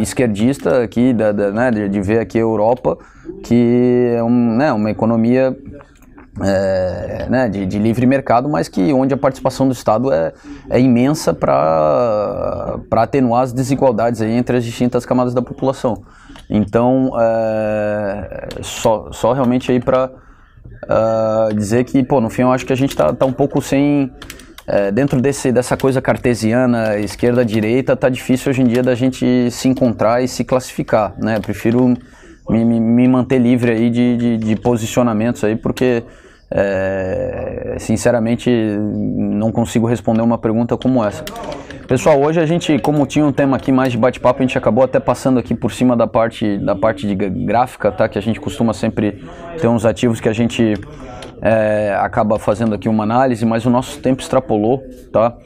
esquerdista aqui, da, da né, de, de, ver aqui a Europa, que é um, né, uma economia é, né, de, de, livre mercado, mas que onde a participação do Estado é, é imensa para atenuar as desigualdades entre as distintas camadas da população. Então, é, só, só realmente aí para uh, dizer que, pô, no fim eu acho que a gente está tá um pouco sem é, dentro desse, dessa coisa cartesiana, esquerda-direita, tá difícil hoje em dia da gente se encontrar e se classificar, né? Eu prefiro me, me, me, manter livre aí de, de, de posicionamentos aí, porque é, sinceramente não consigo responder uma pergunta como essa. Pessoal, hoje a gente, como tinha um tema aqui mais de bate-papo, a gente acabou até passando aqui por cima da parte da parte de gráfica, tá? Que a gente costuma sempre ter uns ativos que a gente é, acaba fazendo aqui uma análise, mas o nosso tempo extrapolou, tá?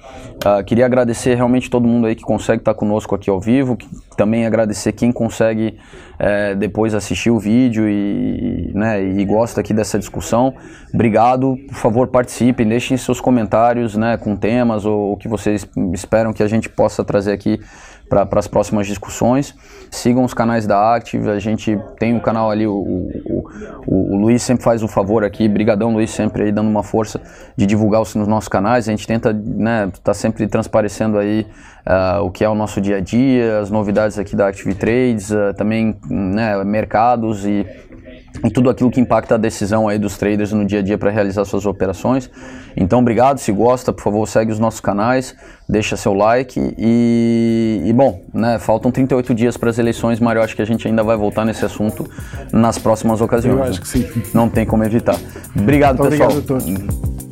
Uh, queria agradecer realmente todo mundo aí que consegue estar conosco aqui ao vivo, também agradecer quem consegue é, depois assistir o vídeo e, né, e gosta aqui dessa discussão. Obrigado, por favor participem, deixem seus comentários né, com temas ou o que vocês esperam que a gente possa trazer aqui para as próximas discussões. Sigam os canais da Active, a gente tem o um canal ali, o, o, o, o, Luiz sempre faz um favor aqui, brigadão Luiz, sempre aí dando uma força de divulgar os, nos nossos canais, a gente tenta, né, tá sempre transparecendo aí uh, o que é o nosso dia a dia, as novidades aqui da Active Trades, uh, também né, mercados e e tudo aquilo que impacta a decisão aí dos traders no dia a dia para realizar suas operações. Então, obrigado. Se gosta, por favor, segue os nossos canais, deixa seu like e, e bom, né, faltam 38 dias para as eleições, eu acho que a gente ainda vai voltar nesse assunto nas próximas ocasiões. Eu acho que sim. Não tem como evitar. Obrigado, Muito pessoal. Obrigado a todos.